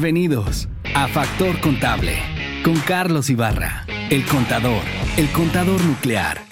Bienvenidos a Factor Contable con Carlos Ibarra, el contador, el contador nuclear.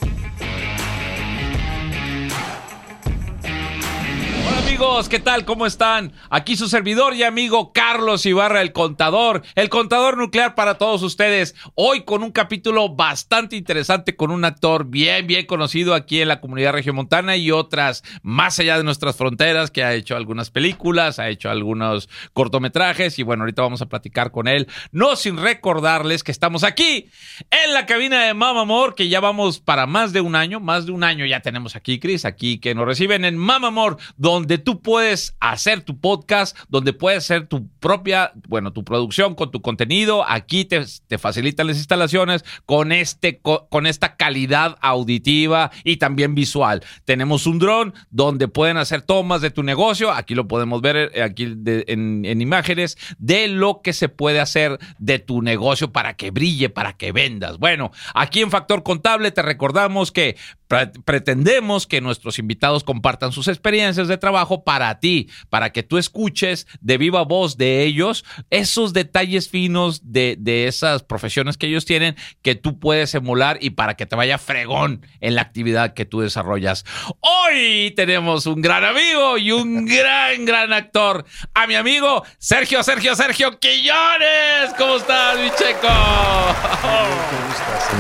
Amigos, ¿qué tal? ¿Cómo están? Aquí su servidor y amigo Carlos Ibarra, el contador, el contador nuclear para todos ustedes. Hoy con un capítulo bastante interesante con un actor bien, bien conocido aquí en la comunidad regiomontana y otras más allá de nuestras fronteras que ha hecho algunas películas, ha hecho algunos cortometrajes y bueno, ahorita vamos a platicar con él. No sin recordarles que estamos aquí en la cabina de Mama Amor, que ya vamos para más de un año, más de un año ya tenemos aquí, Chris, aquí que nos reciben en Mama Amor, donde tú puedes hacer tu podcast, donde puedes hacer tu propia, bueno, tu producción con tu contenido. Aquí te, te facilitan las instalaciones con, este, con esta calidad auditiva y también visual. Tenemos un dron donde pueden hacer tomas de tu negocio. Aquí lo podemos ver eh, aquí en, en imágenes de lo que se puede hacer de tu negocio para que brille, para que vendas. Bueno, aquí en Factor Contable te recordamos que pre- pretendemos que nuestros invitados compartan sus experiencias de trabajo para ti, para que tú escuches de viva voz de ellos esos detalles finos de, de esas profesiones que ellos tienen que tú puedes emular y para que te vaya fregón en la actividad que tú desarrollas. Hoy tenemos un gran amigo y un gran, gran actor, a mi amigo Sergio, Sergio, Sergio Quillones. ¿Cómo estás, mi checo?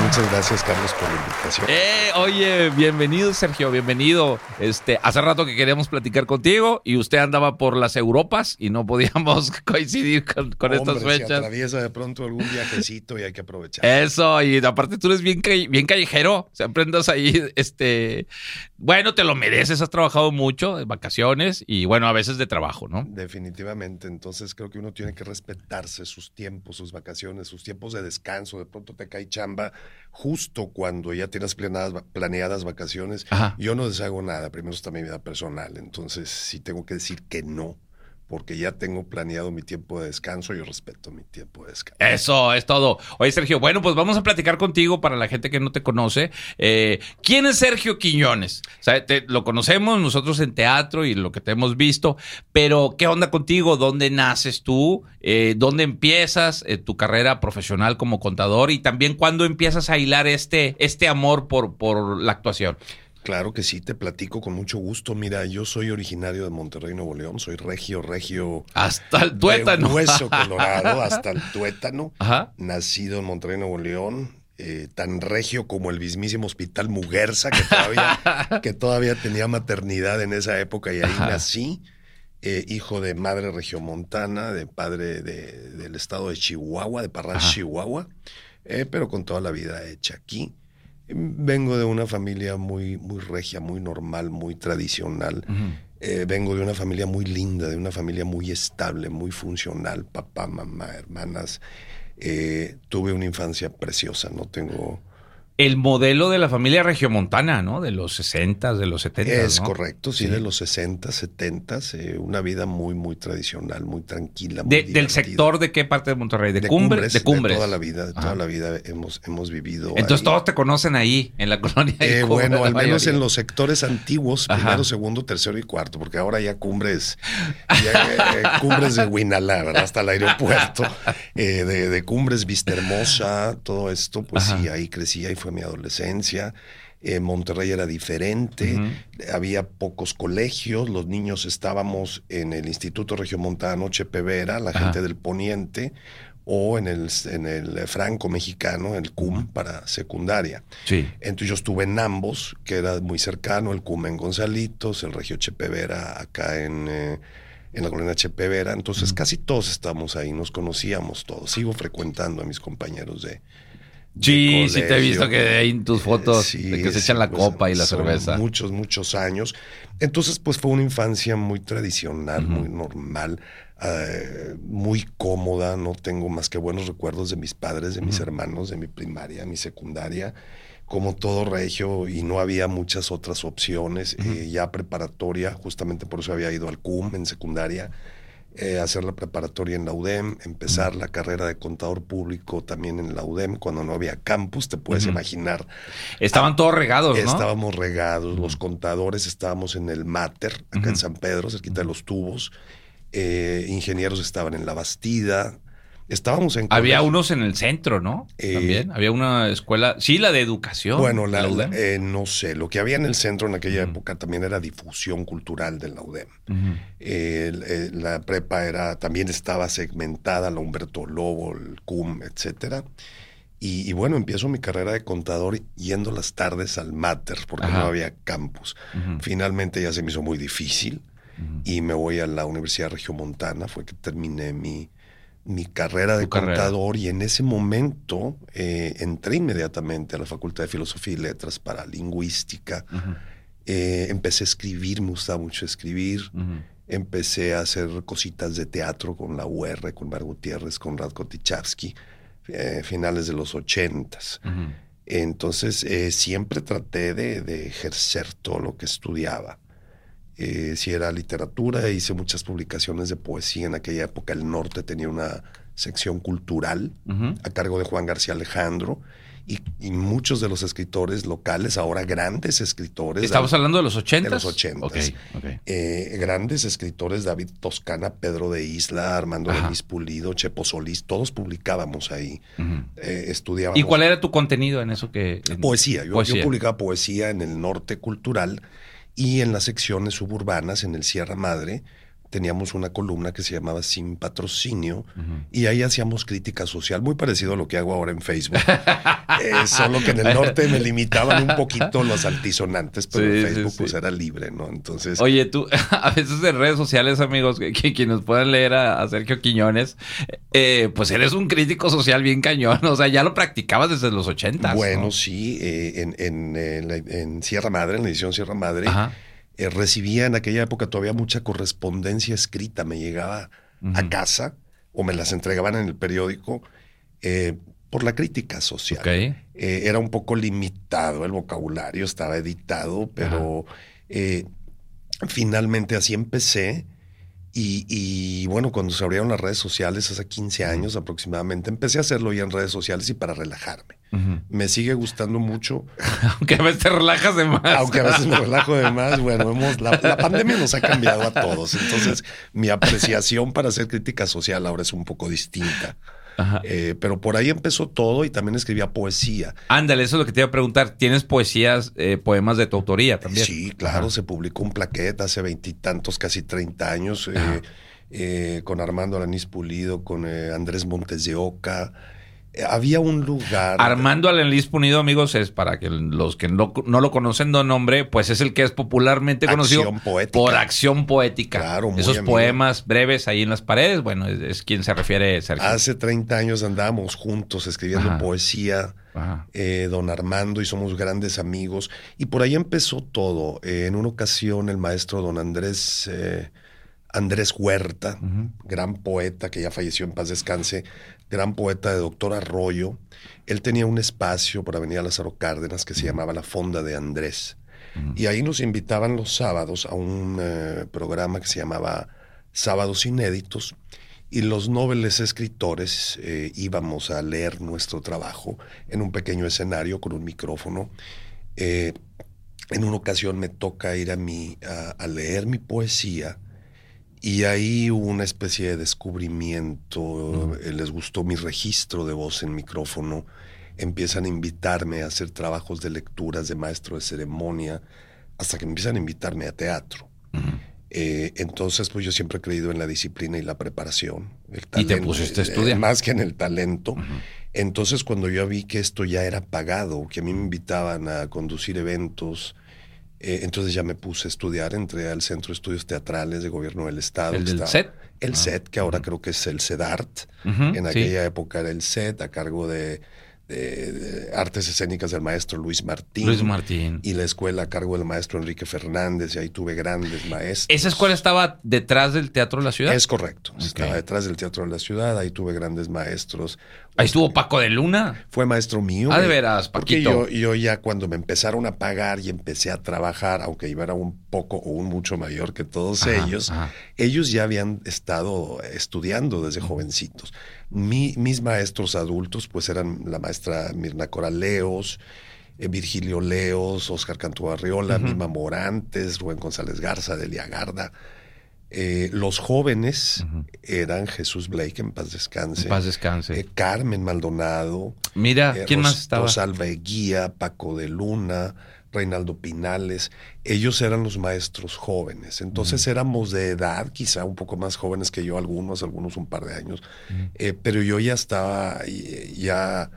Muchas gracias, Carlos, por la invitación. Eh, oye, bienvenido, Sergio, bienvenido. Este, hace rato que queríamos platicar contigo y usted andaba por las Europas y no podíamos coincidir con, con estas Hombre, Se fechas. atraviesa de pronto algún viajecito y hay que aprovechar. Eso, y aparte tú eres bien, bien callejero, siempre andas ahí, este, bueno, te lo mereces, has trabajado mucho, de vacaciones y bueno, a veces de trabajo, ¿no? Definitivamente. Entonces creo que uno tiene que respetarse sus tiempos, sus vacaciones, sus tiempos de descanso. De pronto te cae chamba justo cuando ya tienes planeadas, planeadas vacaciones. Ajá. Yo no deshago nada. Primero está mi vida personal. Entonces, si tengo que decir que no, porque ya tengo planeado mi tiempo de descanso, yo respeto mi tiempo de descanso. Eso es todo. Oye, Sergio, bueno, pues vamos a platicar contigo para la gente que no te conoce. Eh, ¿Quién es Sergio Quiñones? O lo conocemos nosotros en teatro y lo que te hemos visto, pero ¿qué onda contigo? ¿Dónde naces tú? Eh, ¿Dónde empiezas eh, tu carrera profesional como contador? Y también cuándo empiezas a hilar este, este amor por, por la actuación. Claro que sí, te platico con mucho gusto. Mira, yo soy originario de Monterrey, Nuevo León. Soy regio, regio. Hasta el de tuétano. Hueso colorado, hasta el tuétano. Ajá. Nacido en Monterrey, Nuevo León. eh, tan regio como el mismísimo Hospital Muguerza, que todavía, que todavía tenía maternidad en esa época, y ahí Ajá. nací. eh, hijo de madre regiomontana, de padre de- del estado de Chihuahua, de Parral. Chihuahua, eh, pero con toda la vida hecha aquí. Vengo de una familia muy, muy regia, muy normal, muy tradicional. Eh, vengo de una familia muy linda, de una familia muy estable, muy funcional, papá, mamá, hermanas. Eh, tuve una infancia preciosa, no tengo... El modelo de la familia regiomontana, ¿no? De los 60, de los 70. Es ¿no? correcto, sí, Sí. de los 60, 70, eh, una vida muy, muy tradicional, muy tranquila. muy De- ¿Del sector de qué parte de Monterrey? ¿De, Cumbres? De Cumbres. toda la vida, de toda la vida hemos, hemos vivido Entonces ahí. todos te conocen ahí, en la colonia. de Eh, Cumbres, bueno, al menos mayoría. en los sectores antiguos, Ajá. primero, segundo, tercero y cuarto, porque ahora ya cumbres, ya, eh, cumbres de Huinalá, ¿verdad? Hasta el aeropuerto, eh, de, de cumbres Vista Hermosa, todo esto, pues Ajá. sí, ahí crecí, ahí fue mi adolescencia. Eh, Monterrey era diferente, había pocos colegios, los niños estábamos en el Instituto Regiomontano Chepe Vera, la Ajá. gente del Poniente, o en el, en el Franco Mexicano, el CUM, para secundaria. Sí. Entonces yo estuve en ambos, que era muy cercano, el CUM en Gonzalitos, el Regio Chepevera acá en, eh, en la colonia Chepevera. Entonces casi todos estamos ahí, nos conocíamos todos. Sigo frecuentando a mis compañeros de... Sí, sí te he visto que hay en tus fotos Sí, de que se echan la pues, copa y la cerveza. Muchos, muchos años. Entonces, pues fue una infancia muy tradicional, muy normal, eh, muy cómoda. No tengo más que buenos recuerdos de mis padres, de mis hermanos, de mi primaria, mi secundaria. Como todo regio, y no había muchas otras opciones. Eh, ya preparatoria, justamente por eso había ido al CUM en secundaria. Eh, hacer la preparatoria en la UDEM, empezar la carrera de contador público también en la UDEM, cuando no había campus, te puedes imaginar Estaban todos regados, ¿no? Estábamos regados, los contadores estábamos en el Mater, acá en San Pedro, cerquita de los tubos. eh, ingenieros estaban en La Bastida. Estábamos en... Había colegio- unos en el centro, ¿no? Eh, También. Había una escuela. Sí, la de educación. Bueno, la- UDEM. eh, no sé, lo que había en el centro en aquella época también era difusión cultural de la UDEM. Eh, la prepa era, también estaba segmentada, la Humberto Lobo, el CUM, etcétera. Y, y bueno, empiezo mi carrera de contador yendo las tardes al Mater, porque Ajá. no había campus. Finalmente ya se me hizo muy difícil y me voy a la Universidad Regiomontana, fue que terminé mi, mi carrera de carrera. contador y en ese momento eh, entré inmediatamente a la Facultad de Filosofía y Letras para lingüística. Eh, empecé a escribir, me gustaba mucho escribir. Empecé a hacer cositas de teatro con la UR, con Mar Gutiérrez, con Radko Tichavsky, eh, finales de los ochentas. Ujú. Entonces, siempre traté de, de ejercer todo lo que estudiaba. Eh, si era literatura, hice muchas publicaciones de poesía. En aquella época el norte tenía una sección cultural a cargo de Juan García Alejandro y, y muchos de los escritores locales, ahora grandes escritores. Estamos hablando de los ochentas. De los ochentas. Ok, ok. eh, grandes escritores, David Toscana, Pedro de Isla, Armando Ajá. Denis Pulido, Chepo Solís, todos publicábamos ahí, eh, estudiábamos. ¿Y cuál era tu contenido en eso que...? en- Poesía. Yo, yo Poesía. publicaba poesía en el norte cultural y en las secciones suburbanas, en el Sierra Madre, teníamos una columna que se llamaba Sin Patrocinio y ahí hacíamos crítica social, muy parecido a lo que hago ahora en Facebook. Eh, solo que en el norte me limitaban un poquito los altisonantes, pero Sí, en Facebook sí. pues era libre, ¿no? Entonces... Oye, tú, a veces en redes sociales, amigos, que, que quienes puedan leer a, a Sergio Quiñones, eh, pues eres un crítico social bien cañón. O sea, ya lo practicabas desde los ochentas. Bueno, ¿no? sí, eh, en, en, eh, en Sierra Madre, en la edición Sierra Madre, Ajá. Eh, recibía en aquella época todavía mucha correspondencia escrita. Me llegaba a casa o me las entregaban en el periódico eh, por la crítica social. Eh, era un poco limitado el vocabulario, estaba editado, pero finalmente así empecé. Y, y, bueno, cuando se abrieron las redes sociales hace 15 años aproximadamente, empecé a hacerlo ya en redes sociales y para relajarme. Me sigue gustando mucho, Aunque a veces te relajas de más. aunque a veces me relajo de más. Bueno, hemos, la, la pandemia nos ha cambiado a todos. Entonces, mi apreciación para hacer crítica social ahora es un poco distinta. Eh, pero por ahí empezó todo y también escribía poesía. Ándale, eso es lo que te iba a preguntar. ¿Tienes poesías, eh, poemas de tu autoría también? Sí, claro, Ajá. se publicó un plaqueta hace veintitantos, casi 30 años, eh, eh, con Armando Alanís Pulido, con Andrés Montes de Oca. Había un lugar. Armando Alenlis Punido, amigos, es para que los que no, no lo conocen de nombre, pues es el que es popularmente conocido Acción poética. por acción poética. Claro, muy Esos amigo. poemas breves ahí en las paredes, bueno, es, es quien se refiere Sergio. Hace 30 años andábamos juntos escribiendo Ajá. poesía. Ajá. eh, don Armando y somos grandes amigos. Y por ahí empezó todo. Eh, en una ocasión el maestro don Andrés, eh, Andrés Huerta, gran poeta que ya falleció en paz descanse, gran poeta de doctor Arroyo, él tenía un espacio por Avenida Lázaro Cárdenas que se llamaba La Fonda de Andrés. Y ahí nos invitaban los sábados a un eh, programa que se llamaba Sábados Inéditos. Y los nobles escritores eh, íbamos a leer nuestro trabajo en un pequeño escenario con un micrófono. Eh, en una ocasión me toca ir a, a, a leer mi poesía y ahí hubo una especie de descubrimiento. eh, les gustó mi registro de voz en micrófono. Empiezan a invitarme a hacer trabajos de lecturas de maestro de ceremonia hasta que empiezan a invitarme a teatro. Eh, entonces, pues yo siempre he creído en la disciplina y la preparación. el Y te talento, pusiste a eh, estudiar. más que en el talento. Entonces, cuando yo vi que esto ya era pagado, que a mí me invitaban a conducir eventos, eh, entonces ya me puse a estudiar, entré al Centro de Estudios Teatrales de Gobierno del Estado. ¿El del set? El Ah. SET, que ahora creo que es el CEDART. Ujú, En sí. aquella época era el SET, a cargo de, artes escénicas del maestro Luis Martín. Luis Martín. Y la escuela a cargo del maestro Enrique Fernández, y ahí tuve grandes maestros. ¿Esa escuela estaba detrás del Teatro de la Ciudad? Es correcto. Estaba detrás del Teatro de la Ciudad, ahí tuve grandes maestros. Ahí estuvo Paco de Luna. Fue maestro mío. Ah, de veras, Porque Paquito. yo, yo ya cuando me empezaron a pagar y empecé a trabajar, aunque yo era un poco o un mucho mayor que todos Ajá, ellos, ajá. ellos ya habían estado estudiando desde jovencitos. Mi- mis maestros adultos, pues eran la maestra Mirna Coraleos, eh, Virgilio Leos, Oscar Cantú Arriola, Ujú. Mima Morantes, Rubén González Garza, Delia Garda. Eh, los jóvenes eran Jesús Blake, en paz descanse. En paz descanse. Eh, Carmen Maldonado. Mira, eh, ¿quién Ros- más estaba? Rosalba Eguía, Paco de Luna, Reinaldo Pinales. Ellos eran los maestros jóvenes. Entonces éramos de edad, quizá un poco más jóvenes que yo, algunos, algunos un par de años. Eh, pero yo ya estaba, ya,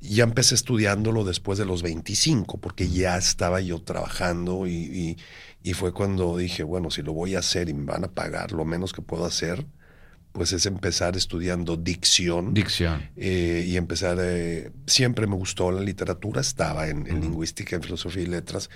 ya empecé estudiándolo después de los 25, porque ya estaba yo trabajando y, y- y fue cuando dije, bueno, si lo voy a hacer y me van a pagar, lo menos que puedo hacer, pues es empezar estudiando dicción. Dicción. Eh, y empezar, eh, siempre me gustó la literatura, estaba en, en lingüística, en filosofía y letras,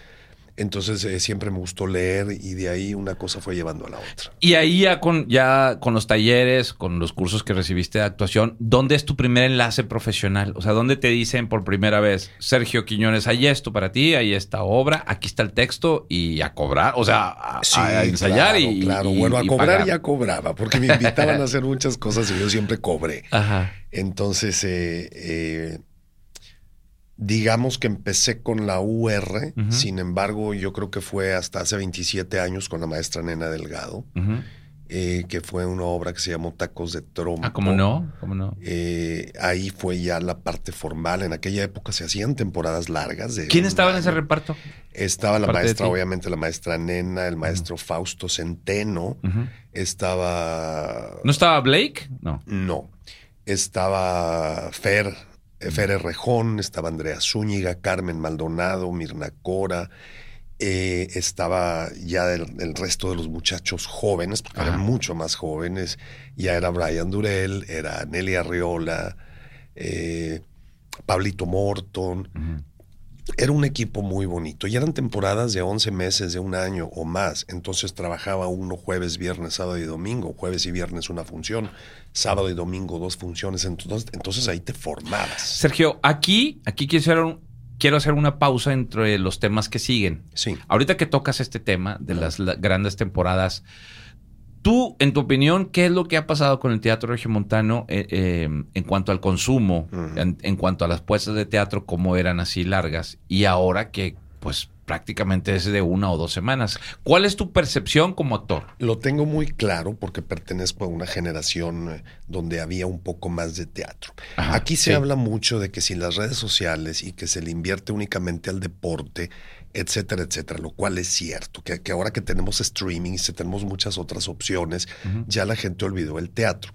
entonces eh, siempre me gustó leer y de ahí una cosa fue llevando a la otra. Y ahí ya con, ya con los talleres, con los cursos que recibiste de actuación, ¿dónde es tu primer enlace profesional? O sea, ¿dónde te dicen por primera vez, Sergio Quiñones, hay esto para ti, hay esta obra, aquí está el texto y a cobrar? O sea, a, a ensayar claro, y... Claro, y- bueno, a cobrar ya cobraba, porque me invitaban a hacer muchas cosas y yo siempre cobré. Ajá. Entonces, eh, eh, digamos que empecé con la UR, sin embargo, yo creo que fue hasta hace 27 años con la maestra Nena Delgado, eh, que fue una obra que se llamó Tacos de Trompo. Ah, ¿cómo no? ¿Cómo no? Eh, ahí fue ya la parte formal. En aquella época se hacían temporadas largas. De ¿Quién estaba en ese reparto? Estaba la maestra, obviamente, la maestra Nena, el maestro Fausto Centeno. Estaba. ¿No estaba Blake? No. No. Estaba Fer, Fer Errejón, estaba Andrea Zúñiga, Carmen Maldonado, Mirna Cora. eh, estaba ya el, el resto de los muchachos jóvenes, porque Ajá. eran mucho más jóvenes. Ya era Brian Durell, era Nelly Arriola, eh, Pablito Morton. Era un equipo muy bonito y eran temporadas de 11 meses, de un año o más. Entonces trabajaba uno jueves, viernes, sábado y domingo. Jueves y viernes una función, sábado y domingo dos funciones. Entonces, entonces ahí te formabas. Sergio, aquí, aquí quiero hacer, un- quiero hacer una pausa entre los temas que siguen. Sí. Ahorita que tocas este tema de las la- grandes temporadas, tú, en tu opinión, ¿qué es lo que ha pasado con el teatro regiomontano eh, eh, en cuanto al consumo, en, en cuanto a las puestas de teatro, cómo eran así largas, y ahora que, pues, prácticamente es de una o dos semanas? ¿Cuál es tu percepción como actor? Lo tengo muy claro porque pertenezco a una generación eh, donde había un poco más de teatro. Ajá, Aquí se sí. habla mucho de que sin las redes sociales y que se le invierte únicamente al deporte, etcétera, etcétera, lo cual es cierto, que, que ahora que tenemos streaming y tenemos muchas otras opciones, ya la gente olvidó el teatro.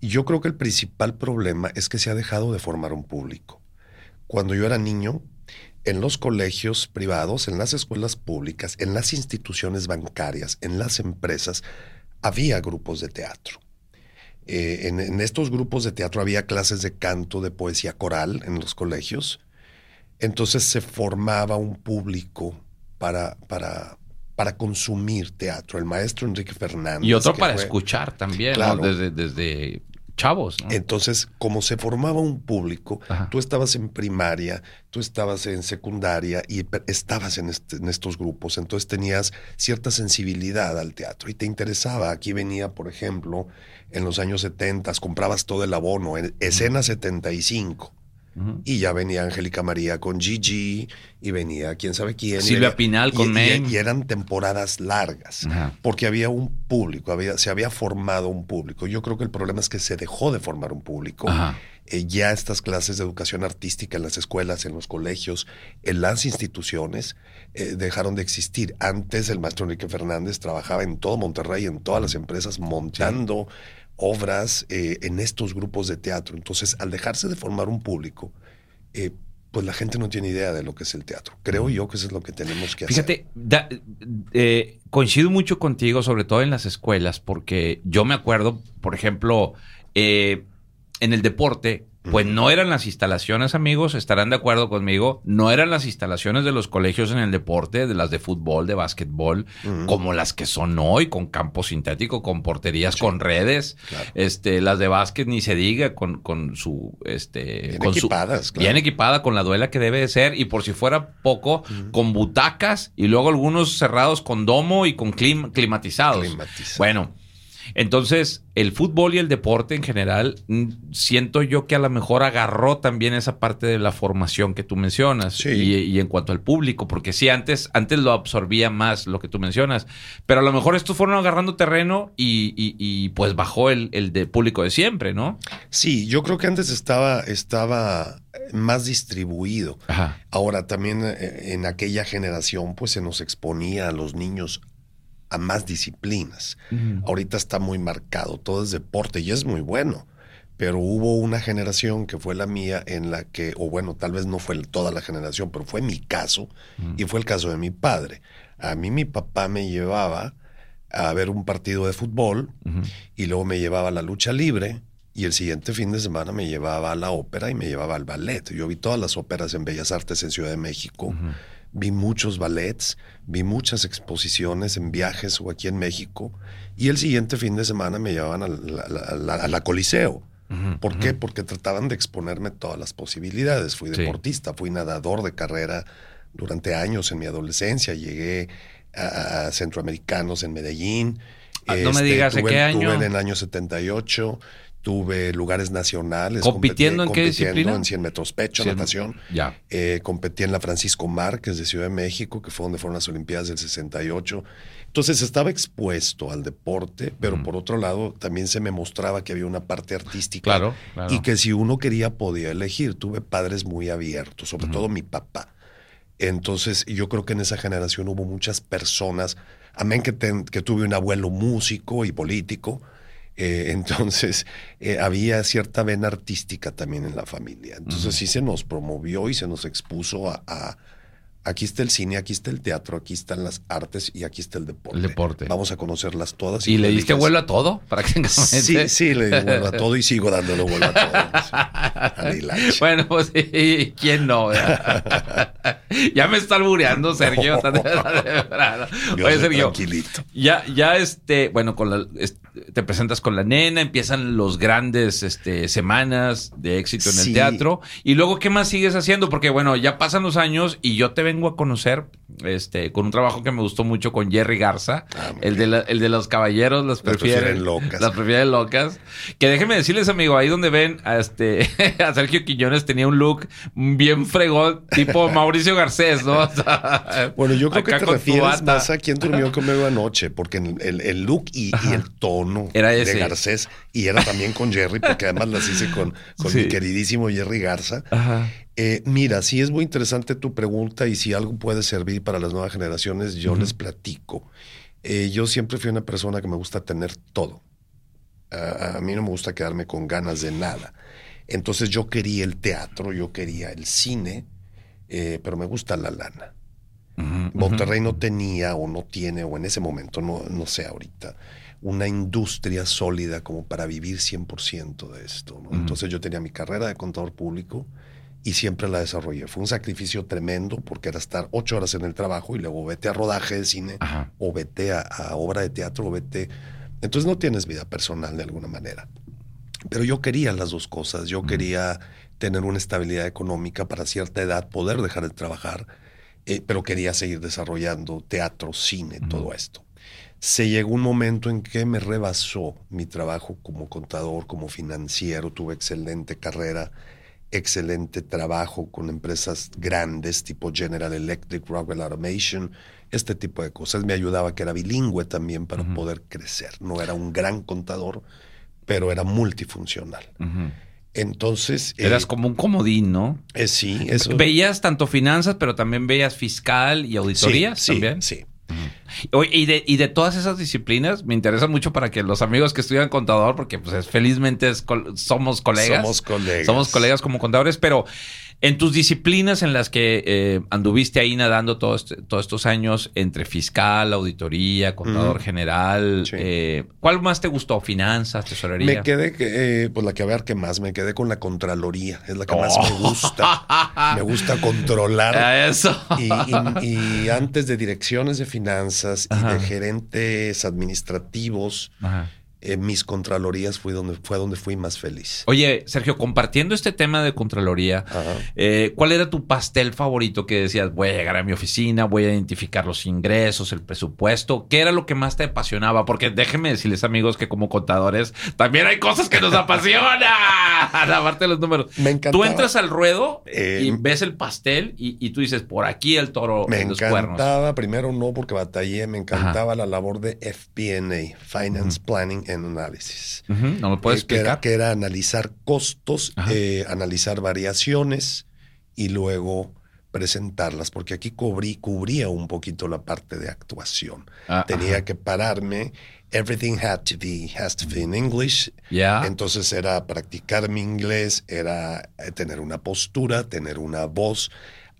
Y yo creo que el principal problema es que se ha dejado de formar un público. Cuando yo era niño, en los colegios privados, en las escuelas públicas, en las instituciones bancarias, en las empresas, había grupos de teatro. Eh, en, en estos grupos de teatro había clases de canto, de poesía coral en los colegios. Entonces se formaba un público para, para, para consumir teatro. El maestro Enrique Fernández. Y otro para fue- escuchar también, ¿no? Claro. Desde, desde chavos, ¿no? Entonces, como se formaba un público, Ajá. tú estabas en primaria, tú estabas en secundaria y estabas en, este- en estos grupos, entonces tenías cierta sensibilidad al teatro y te interesaba. Aquí venía, por ejemplo, en los años 70, comprabas todo el abono, en escena 75. Y ya venía Angélica María con Gigi, y venía quién sabe quién. Silvia venía- Pinal con y- y- eran temporadas largas porque había un público, había, se había formado un público. Yo creo que el problema es que se dejó de formar un público. Eh, ya estas clases de educación artística en las escuelas, en los colegios, en las instituciones, eh, dejaron de existir. Antes el maestro Enrique Fernández trabajaba en todo Monterrey, en todas las empresas, montando obras eh, en estos grupos de teatro. Entonces, al dejarse de formar un público, eh, pues la gente no tiene idea de lo que es el teatro. Creo yo que eso es lo que tenemos que hacer. Fíjate, eh, coincido mucho contigo, sobre todo en las escuelas, porque yo me acuerdo, por ejemplo, en el deporte, pues no eran las instalaciones, amigos, estarán de acuerdo conmigo, no eran las instalaciones de los colegios en el deporte, de las de fútbol, de básquetbol, como las que son hoy, con campo sintético, con porterías, con redes, Claro. este, las de básquet ni se diga, con, con su, este, Bien con su- equipadas, claro. bien equipada con la duela que debe de ser y por si fuera poco, con butacas y luego algunos cerrados con domo y con clim- climatizados. Climatizado. Bueno, Entonces, el fútbol y el deporte en general, mm, siento yo que a lo mejor agarró también esa parte de la formación que tú mencionas. Sí. Y, y en cuanto al público, porque sí, antes, antes lo absorbía más lo que tú mencionas. Pero a lo mejor estos fueron agarrando terreno y, y- y, pues bajó el, el de público de siempre, ¿no? Sí, yo creo que antes estaba, estaba más distribuido. Ajá. Ahora también eh, en aquella generación pues se nos exponía a los niños a más disciplinas. Ahorita está muy marcado, todo es deporte y es muy bueno. Pero hubo una generación que fue la mía en la que, o bueno, tal vez no fue toda la generación, pero fue mi caso y fue el caso de mi padre. A mí mi papá me llevaba a ver un partido de fútbol y luego me llevaba a la lucha libre y el siguiente fin de semana me llevaba a la ópera y me llevaba al ballet. Yo vi todas las óperas en Bellas Artes en Ciudad de México, vi muchos ballets, vi muchas exposiciones en viajes o aquí en México y el siguiente fin de semana me llevaban a la, a la- a la Coliseo. ¿Por qué? Porque trataban de exponerme todas las posibilidades. Fui Sí. deportista, fui nadador de carrera durante años en mi adolescencia. Llegué a, a centroamericanos en Medellín. Ah, no me digas, ¿de qué año? Tuve en el año 78. Tuve lugares nacionales. ¿Compitiendo competí- en qué compitiendo disciplina? En 100 metros pecho, Cien- natación. Ya. Eh, competí en la Francisco Márquez de Ciudad de México, que fue donde fueron las Olimpiadas del 68. Entonces estaba expuesto al deporte, pero por otro lado también se me mostraba que había una parte artística Claro, claro. y que si uno quería podía elegir. Tuve padres muy abiertos, sobre todo mi papá. Entonces yo creo que en esa generación hubo muchas personas, amén que, ten- que tuve un abuelo músico y político, eh, entonces eh, había cierta vena artística también en la familia. Entonces sí se nos promovió y se nos expuso a, a- aquí está el cine, aquí está el teatro, aquí están las artes y aquí está el deporte. El deporte. Vamos a conocerlas todas. ¿Y le diste vuelo a todo? Prácticamente. Sí, sí, le di vuelo a todo y sigo dándole vuelo a todo. Sí. Bueno, pues ¿quién no? ya me está albureando Sergio. Oye, Sergio, tranquilito. ya, ya este, bueno, con la, es- te presentas con la nena, empiezan los grandes este, semanas de éxito en el teatro. Y luego, ¿qué más sigues haciendo? Porque, bueno, ya pasan los años y yo te vengo a conocer este, con un trabajo que me gustó mucho con Jerry Garza, Ah, el de, la- el de los caballeros, las Las prefieren, locas. Las prefieren locas. Que déjenme decirles, amigo, ahí donde ven a, este, a Sergio Quiñones tenía un look bien fregón, tipo Mauricio Garcés, ¿no? O sea, Bueno, yo creo que te refieres más a quién durmió conmigo anoche, porque el, el- look y, y el tono Era de. Garcés, y era también con Jerry, porque además las hice con, con Sí. mi queridísimo Jerry Garza. Ajá. Eh, mira, sí es muy interesante tu pregunta y si algo puede servir para las nuevas generaciones, yo les platico. Eh, yo siempre fui una persona que me gusta tener todo. A- a mí no me gusta quedarme con ganas de nada. Entonces yo quería el teatro, yo quería el cine, eh, pero me gusta la lana. Monterrey no tenía o no tiene, o en ese momento, no, no sé ahorita, una industria sólida como para vivir 100% de esto. Entonces yo tenía mi carrera de contador público y siempre la desarrollé. Fue un sacrificio tremendo porque era estar ocho horas en el trabajo y luego vete a rodaje de cine Ajá. o vete a, a obra de teatro o vete... Entonces no tienes vida personal de alguna manera. Pero yo quería las dos cosas. Yo quería tener una estabilidad económica para cierta edad, poder dejar de trabajar, eh, pero quería seguir desarrollando teatro, cine, todo esto. Se llegó un momento en que me rebasó mi trabajo como contador, como financiero, tuve excelente carrera, excelente trabajo con empresas grandes tipo General Electric, Rockwell Automation, este tipo de cosas. Me ayudaba que era bilingüe también para poder crecer. No era un gran contador, pero era multifuncional. Entonces... eh, Eras como un comodín, ¿no? eh, sí, eso... Veías tanto finanzas, pero también veías fiscal y auditorías sí, también. Sí, Oye, Y de, y de todas esas disciplinas, me interesa mucho para que los amigos que estudian contador, porque pues es- felizmente es somos colegas. Somos colegas. Somos colegas como contadores, pero en tus disciplinas en las que eh, anduviste ahí nadando todos, este- todos estos años entre fiscal, auditoría, contador general, Sí. eh, ¿cuál más te gustó? ¿Finanzas, tesorería? Me quedé, que, eh, pues la que a ver qué más, me quedé con la Contraloría, es la que más Oh. me gusta. me gusta controlar. Eso. Y, y- y antes de direcciones de finanzas Ajá. y de gerentes administrativos, Ajá. Mis contralorías fue donde, fue donde fui más feliz. Oye, Sergio, compartiendo este tema de Contraloría, eh, ¿cuál era tu pastel favorito que decías, voy a llegar a mi oficina, voy a identificar los ingresos, el presupuesto? ¿Qué era lo que más te apasionaba? Porque déjenme decirles, amigos, que como contadores también hay cosas que nos apasionan. Aparte los números. Me encantaba. Tú entras al ruedo Eh, y ves el pastel y, y tú dices, por aquí el toro Me en los cuernos. encantaba, primero no porque batallé, me encantaba la labor de FP&A, Finance Planning and Analysis. Ujú, ¿No me puedes Eh, que, era, explicar? que era analizar costos, eh, analizar variaciones y luego presentarlas, porque aquí cubrí, cubría un poquito la parte de actuación. Ah, Tenía ajá. que pararme, everything had to be, has to be in English. Ya. Entonces era practicar mi inglés, era eh, tener una postura, tener una voz,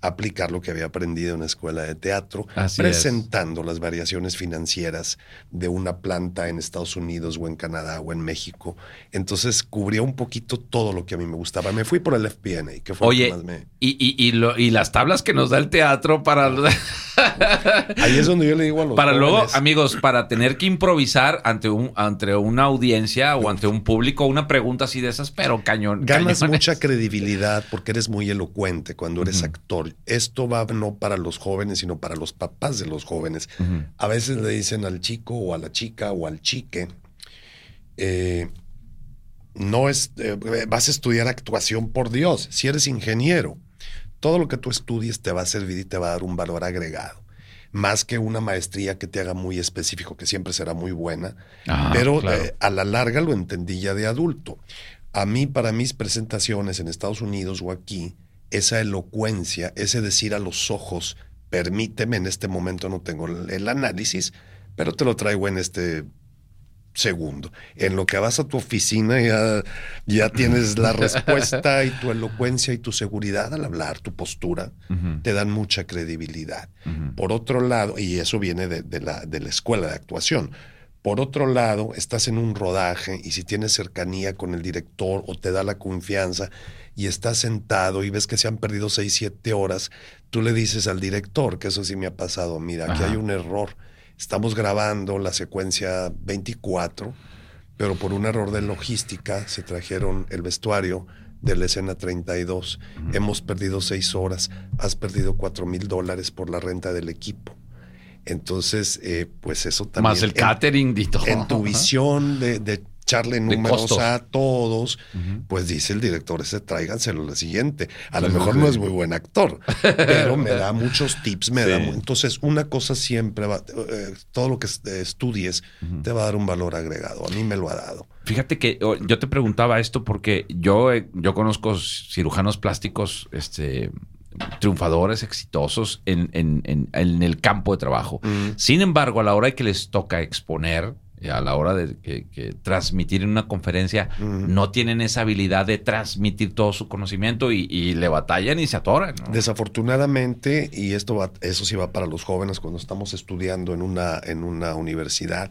aplicar lo que había aprendido en la escuela de teatro, Así presentando las variaciones financieras de una planta en Estados Unidos o en Canadá o en México. Entonces cubría un poquito todo lo que a mí me gustaba. Me fui por el FP&A, que fue Oye, lo que más me... y, y, y, lo- y las tablas que nos da el teatro para, Ahí es donde yo le digo a los para luego, amigos, para tener que improvisar ante un ante una audiencia o ante un público una pregunta así de esas, pero cañón. Ganas cañones. mucha credibilidad porque eres muy elocuente cuando eres actor. Esto va no para los jóvenes, sino para los papás de los jóvenes. A veces le dicen al chico o a la chica o al chique, eh, no es, eh, vas a estudiar actuación por Dios. Si eres ingeniero, todo lo que tú estudies te va a servir y te va a dar un valor agregado. Más que una maestría que te haga muy específico, que siempre será muy buena. Ah, Pero claro. eh, a la larga lo entendí ya de adulto. A mí, para mis presentaciones en Estados Unidos o aquí, esa elocuencia, ese decir a los ojos, permíteme, en este momento no tengo el, análisis, pero te lo traigo en este segundo. En lo que vas a tu oficina ya, ya tienes la respuesta y tu elocuencia y tu seguridad al hablar, tu postura, te dan mucha credibilidad. Por otro lado, y eso viene de, de la, de la escuela de actuación, por otro lado, estás en un rodaje y si tienes cercanía con el director o te da la confianza y estás sentado y ves que se han perdido seis, siete horas, tú le dices al director, que eso sí me ha pasado, mira, aquí hay un error. Estamos grabando la secuencia 24, pero por un error de logística se trajeron el vestuario de la escena 32. Hemos perdido seis horas, has perdido cuatro mil dólares por la renta del equipo. Entonces, eh, pues eso también. Más el en- catering todo. En, tu visión de, de echarle números a todos, pues dice el director, ese tráiganselo la siguiente. A lo Sí, mejor no es muy buen actor, pero me da muchos tips, me Sí. da Entonces, una cosa siempre va, eh, todo lo que est- estudies te va a dar un valor agregado. A mí me lo ha dado. Fíjate que oh, yo te preguntaba esto porque yo, eh, yo conozco cirujanos plásticos este, triunfadores, exitosos en, en- en- en el campo de trabajo. Sin embargo, a la hora de que les toca exponer, a la hora de que, que transmitir en una conferencia, no tienen esa habilidad de transmitir todo su conocimiento y, y le batallan y se atoran. ¿no? Desafortunadamente, y esto va, eso sí va para los jóvenes cuando estamos estudiando en una, en una universidad,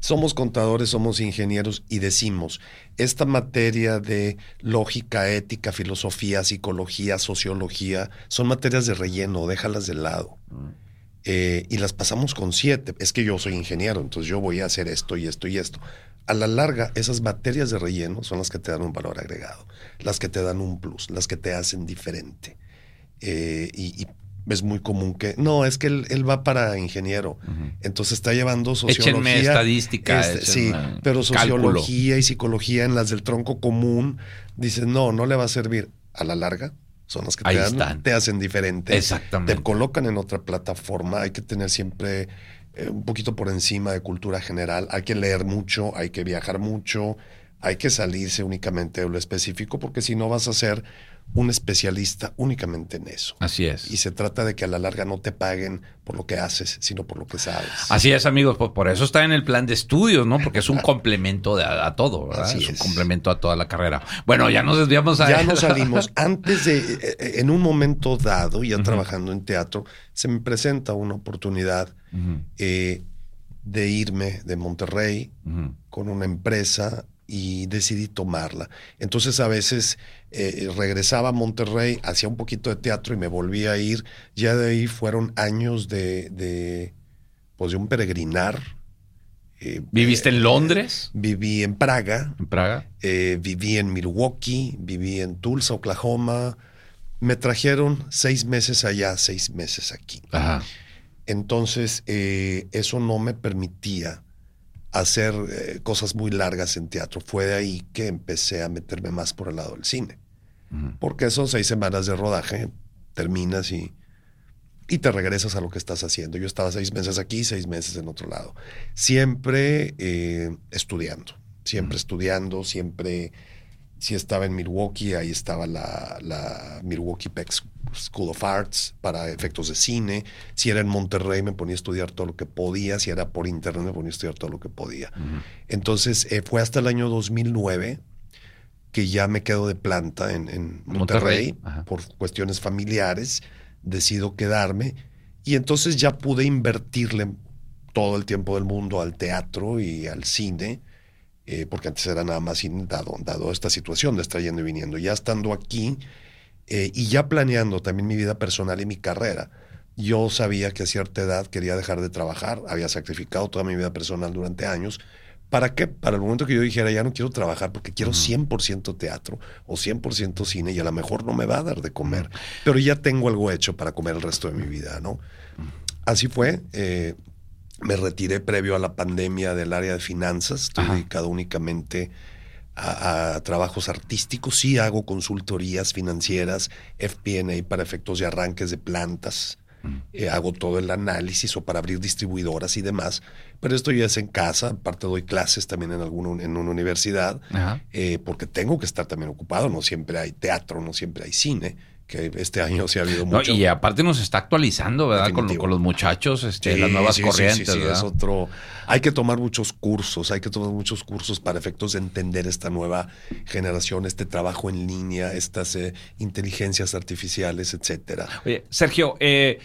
somos contadores, somos ingenieros y decimos, esta materia de lógica, ética, filosofía, psicología, sociología, son materias de relleno, déjalas de lado. Eh, y las pasamos con siete. Es que yo soy ingeniero, entonces yo voy a hacer esto y esto y esto. A la larga, esas materias de relleno son las que te dan un valor agregado, las que te dan un plus, las que te hacen diferente. Eh, y, y es muy común que, no, es que él, él va para ingeniero, entonces está llevando sociología. Échenme estadística. Este, sí, pero cálculo. sociología y psicología en las del tronco común, dices, no, no le va a servir. A la larga, son las que dan- te hacen diferente. Exactamente. Te colocan en otra plataforma. Hay que tener siempre eh, un poquito por encima de cultura general. Hay que leer mucho, hay que viajar mucho, hay que salirse únicamente de lo específico, porque si no vas a ser un especialista únicamente en eso. Así es. Y se trata de que a la larga no te paguen por lo que haces, sino por lo que sabes. Así es, amigos. Por, por eso está en el plan de estudios, ¿no? Porque es un complemento de, a, a todo, ¿verdad? Así es un es. complemento a toda la carrera. Bueno, ya nos desviamos a Ya nos salimos. Antes de, eh, eh, en un momento dado, ya trabajando en teatro, se me presenta una oportunidad eh, de irme de Monterrey con una empresa y decidí tomarla. Entonces a veces eh, regresaba a Monterrey, hacía un poquito de teatro y me volvía a ir. Ya de ahí fueron años de, de, pues de un peregrinar Eh, ¿Viviste eh, en Londres? Viví en Praga, ¿En Praga? eh, viví en Milwaukee, viví en Tulsa, Oklahoma. Me trajeron seis meses allá, seis meses aquí. Ajá. Entonces, eh, eso no me permitía hacer eh, cosas muy largas en teatro. Fue de ahí que empecé a meterme más por el lado del cine. Porque son seis semanas de rodaje, terminas y, y te regresas a lo que estás haciendo. Yo estaba seis meses aquí, seis meses en otro lado. Siempre eh, estudiando, siempre estudiando, siempre, si estaba en Milwaukee, ahí estaba la, la Milwaukee Peck School of Arts para efectos de cine. Si era en Monterrey, me ponía a estudiar todo lo que podía. Si era por internet, me ponía a estudiar todo lo que podía. Entonces, eh, fue hasta el año 2009 que ya me quedo de planta en, en Monterrey, Monterrey, por cuestiones familiares. Decido quedarme y entonces ya pude invertirle todo el tiempo del mundo al teatro y al cine, eh, porque antes era nada más cine, dado, dado esta situación de estar yendo y viniendo. Ya estando aquí eh, y ya planeando también mi vida personal y mi carrera, yo sabía que a cierta edad quería dejar de trabajar, había sacrificado toda mi vida personal durante años. ¿Para qué? Para el momento que yo dijera, ya no quiero trabajar porque quiero 100% teatro o 100% cine y a lo mejor no me va a dar de comer, pero ya tengo algo hecho para comer el resto de mi vida, ¿no? Así fue. eh, me retiré previo a la pandemia del área de finanzas. Estoy Ajá. dedicado únicamente a, a trabajos artísticos. Sí hago consultorías financieras, FP&A para efectos de arranques de plantas. Eh, hago todo el análisis o para abrir distribuidoras y demás. Pero esto ya es en casa. Aparte doy clases también en, alguna, en una universidad. Eh, porque tengo que estar también ocupado. No siempre hay teatro, no siempre hay cine. Que este año sí ha habido No, mucho. y aparte nos está actualizando, ¿verdad? Con, con los muchachos, este, Sí, las nuevas sí, corrientes, sí, sí, ¿verdad? es otro. Hay que tomar muchos cursos, hay que tomar muchos cursos para efectos de entender esta nueva generación, este trabajo en línea, estas eh, inteligencias artificiales, etcétera. Oye, Sergio, eh,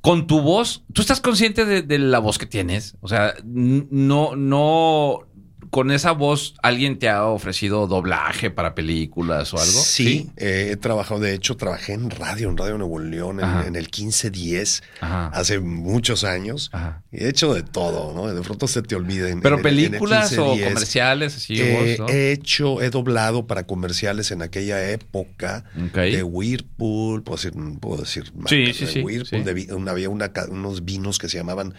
con tu voz, ¿tú estás consciente de, de la voz que tienes? O sea, no, no, con esa voz, ¿alguien te ha ofrecido doblaje para películas o algo? Sí, eh, he trabajado, de hecho, trabajé en radio, en Radio Nuevo León, en, el 1510, Ajá. hace muchos años. Ajá. He hecho de todo, ¿no? De pronto se te olvida. en- ¿Pero en en películas o 1510. comerciales así? Eh. He hecho, he doblado para comerciales en aquella época Ok. de Whirlpool, puedo decir, puedo decir marcas, Sí, sí, de Whirlpool, de una- había una unos vinos que se llamaban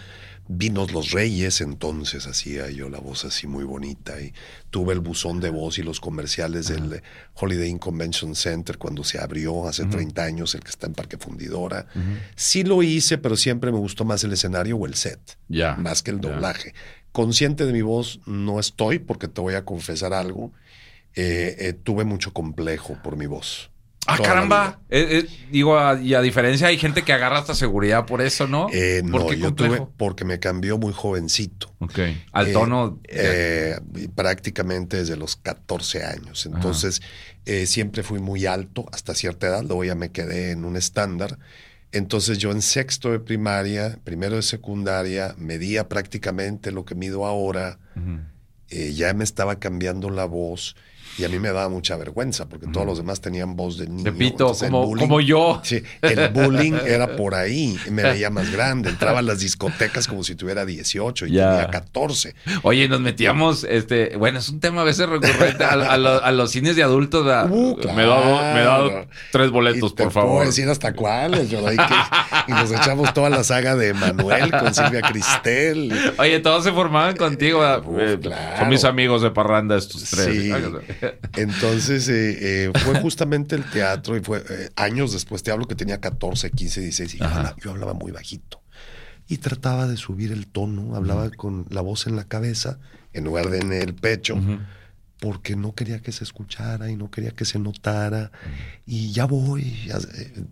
Vinos Los Reyes, entonces hacía yo la voz así muy bonita y tuve el buzón de voz y los comerciales del Holiday Inn Convention Center cuando se abrió hace 30 años, el que está en Parque Fundidora. Sí lo hice, pero siempre me gustó más el escenario o el set más que el doblaje. Consciente de mi voz no estoy porque te voy a confesar algo. Eh, eh, tuve mucho complejo por mi voz. Ah, caramba. Eh, eh, digo, a- y a diferencia hay gente que agarra hasta seguridad por eso, ¿no? Eh, ¿Por no, qué yo tuve porque me cambió muy jovencito. Ok. Al tono. prácticamente desde los 14 años. Entonces, siempre fui muy alto hasta cierta edad. Luego ya me quedé en un estándar. Entonces, yo en sexto de primaria, primero de secundaria, medía prácticamente lo que mido ahora. Ya me estaba cambiando la voz y a mí me daba mucha vergüenza porque todos los demás tenían voz de niño. Repito, como, bullying- como yo. Sí, el bullying era por ahí, me veía más grande, entraba a las discotecas como si tuviera 18 y Ya. tenía 14. Oye, nos metíamos, este, bueno, es un tema a veces recurrente a, a lo- a los cines de adultos. ¿verdad? Uh, Me da me da claro. tres boletos, Y te por puedo favor. decir hasta cuáles, yo y, que- y nos echamos toda la saga de Manuel con Silvia Cristel. Oye, todos se formaban contigo. Eh, claro. Son mis amigos de parranda estos tres. Sí. Entonces eh, eh, fue justamente el teatro y fue eh, años después, te hablo que tenía 14, 15, 16 y yo hablaba, yo hablaba muy bajito. Y trataba de subir el tono, hablaba con la voz en la cabeza en lugar de en el pecho, porque no quería que se escuchara y no quería que se notara. Y ya voy, ya-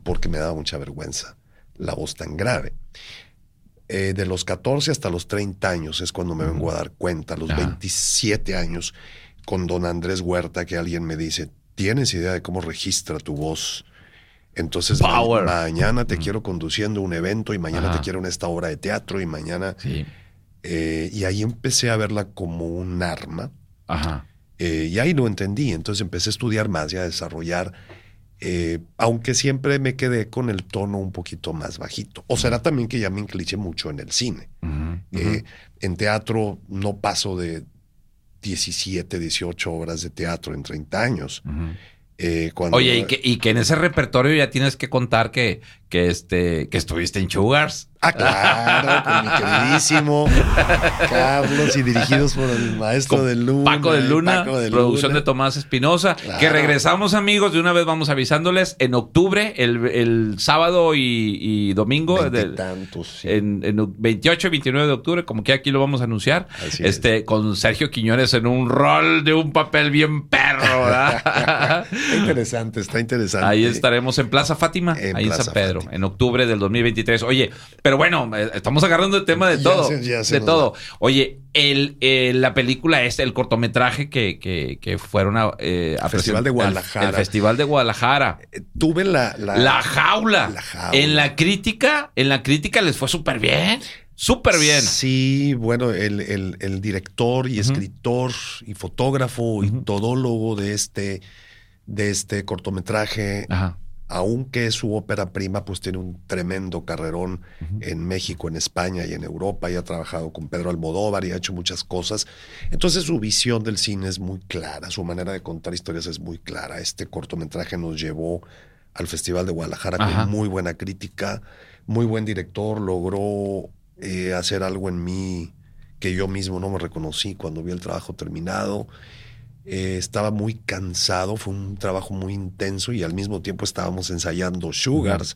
porque me daba mucha vergüenza la voz tan grave. Eh, de los 14 hasta los 30 años es cuando me vengo a dar cuenta, a los Ajá. 27 años, con don Andrés Huerta, que alguien me dice, ¿tienes idea de cómo registra tu voz? Entonces, ma- mañana te quiero conduciendo un evento y mañana Ajá. te quiero en esta obra de teatro y mañana... Sí. eh, y ahí empecé a verla como un arma. Ajá. Eh, y ahí lo entendí. Entonces empecé a estudiar más y a desarrollar, eh, aunque siempre me quedé con el tono un poquito más bajito. O será también que ya me incliché mucho en el cine. En teatro no paso de 17, 18 horas de teatro en 30 años. Eh, Oye, y que, y que, en ese repertorio ya tienes que contar que, que, este, que estuviste en Sugars. Ah, claro, con mi queridísimo Carlos y dirigidos por el maestro de Luna. Paco de Luna, producción de Tomás Espinosa. Que regresamos, amigos, de una vez vamos avisándoles en octubre, el, sábado y, domingo. De, tantos, en, 28 y 29 de octubre, como que aquí lo vamos a anunciar. este, Con Sergio Quiñones en un rol de un papel bien perro, está interesante, está interesante. Ahí estaremos en Plaza Fátima, ahí en San Pedro, en octubre del 2023. Oye, pero bueno, eh, estamos agarrando el tema de todo. de todo. Oye, el, la película es el cortometraje que, que, fueron a, eh, Festival de Guadalajara. El Festival de Guadalajara. Eh, tuve la, la, jaula. En la crítica, en la crítica les fue súper bien. Súper bien. Sí, bueno, el, director y escritor y fotógrafo y todólogo de este, de este cortometraje Ajá aunque su ópera prima pues tiene un tremendo carrerón en México, en España y en Europa, y ha trabajado con Pedro Almodóvar y ha hecho muchas cosas. Entonces su visión del cine es muy clara, su manera de contar historias es muy clara. Este cortometraje nos llevó al Festival de Guadalajara con muy buena crítica, muy buen director, logró eh, hacer algo en mí que yo mismo no me reconocí cuando vi el trabajo terminado. Eh, estaba muy cansado, fue un trabajo muy intenso y al mismo tiempo estábamos ensayando Sugars.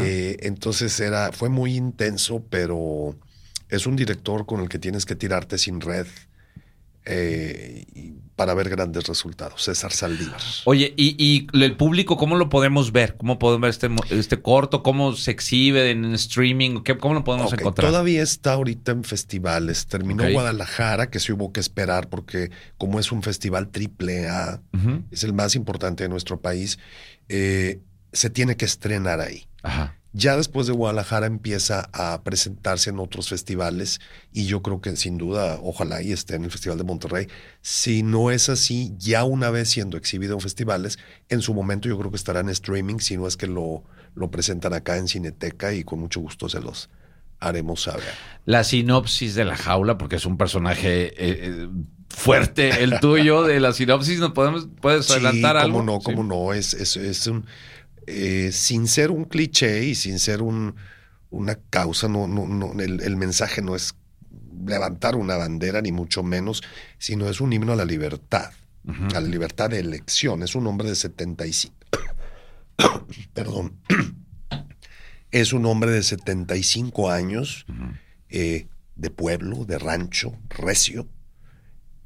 Eh, entonces era, fue muy intenso, pero es un director con el que tienes que tirarte sin red eh, para ver grandes resultados. César Saldívar. Oye, ¿y, el público cómo lo podemos ver? ¿Cómo podemos ver este, este corto? ¿Cómo se exhibe en streaming? ¿Cómo lo podemos encontrar? Todavía está ahorita en festivales. Terminó Guadalajara, que se hubo que esperar porque como es un festival triple A, es el más importante de nuestro país, eh, se tiene que estrenar ahí. Ajá. Ya después de Guadalajara empieza a presentarse en otros festivales y yo creo que sin duda, ojalá y esté en el Festival de Monterrey. Si no es así, ya una vez siendo exhibido en festivales, en su momento yo creo que estará en streaming, si no es que lo, lo presentan acá en Cineteca y con mucho gusto se los haremos saber. La sinopsis de la jaula, porque es un personaje... Eh, eh, fuerte el tuyo de la sinopsis, ¿nos podemos, puedes adelantar sí, algo? Cómo no, cómo no, es, es, es un eh, sin ser un cliché y sin ser un, una causa, no, no, no, el, mensaje no es levantar una bandera, ni mucho menos, sino es un himno a la libertad, a la libertad de elección. Es un hombre de 75. Perdón. es un hombre de 75 años, eh, de pueblo, de rancho, recio,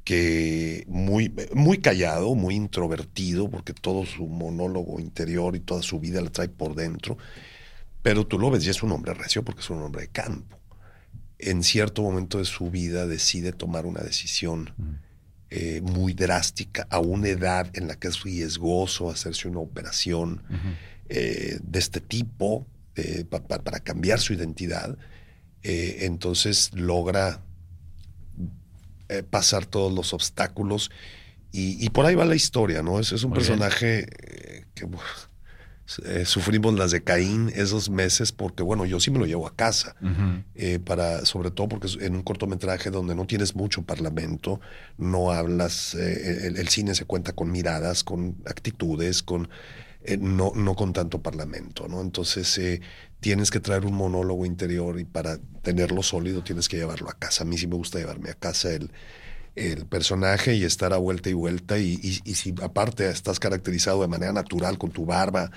que muy, muy callado, muy introvertido, porque todo su monólogo interior y toda su vida la trae por dentro, pero tú lo ves y es un hombre recio porque es un hombre de campo. En cierto momento de su vida decide tomar una decisión mm. eh, muy drástica a una edad en la que es riesgoso hacerse una operación eh, de este tipo para cambiar su identidad. Eh, entonces logra eh, pasar todos los obstáculos. Y, por ahí va la historia, ¿no? Es, es un personaje eh, que eh, sufrimos las de Caín esos meses porque, bueno, yo sí me lo llevo a casa, para, sobre todo porque en un cortometraje donde no tienes mucho parlamento, no hablas, el, el, cine se cuenta con miradas, con actitudes, con... no, no con tanto parlamento, ¿no? Entonces tienes que traer un monólogo interior y para tenerlo sólido tienes que llevarlo a casa. A mí sí me gusta llevarme a casa el, el personaje y estar a vuelta y vuelta y, y, si aparte estás caracterizado de manera natural con tu barba,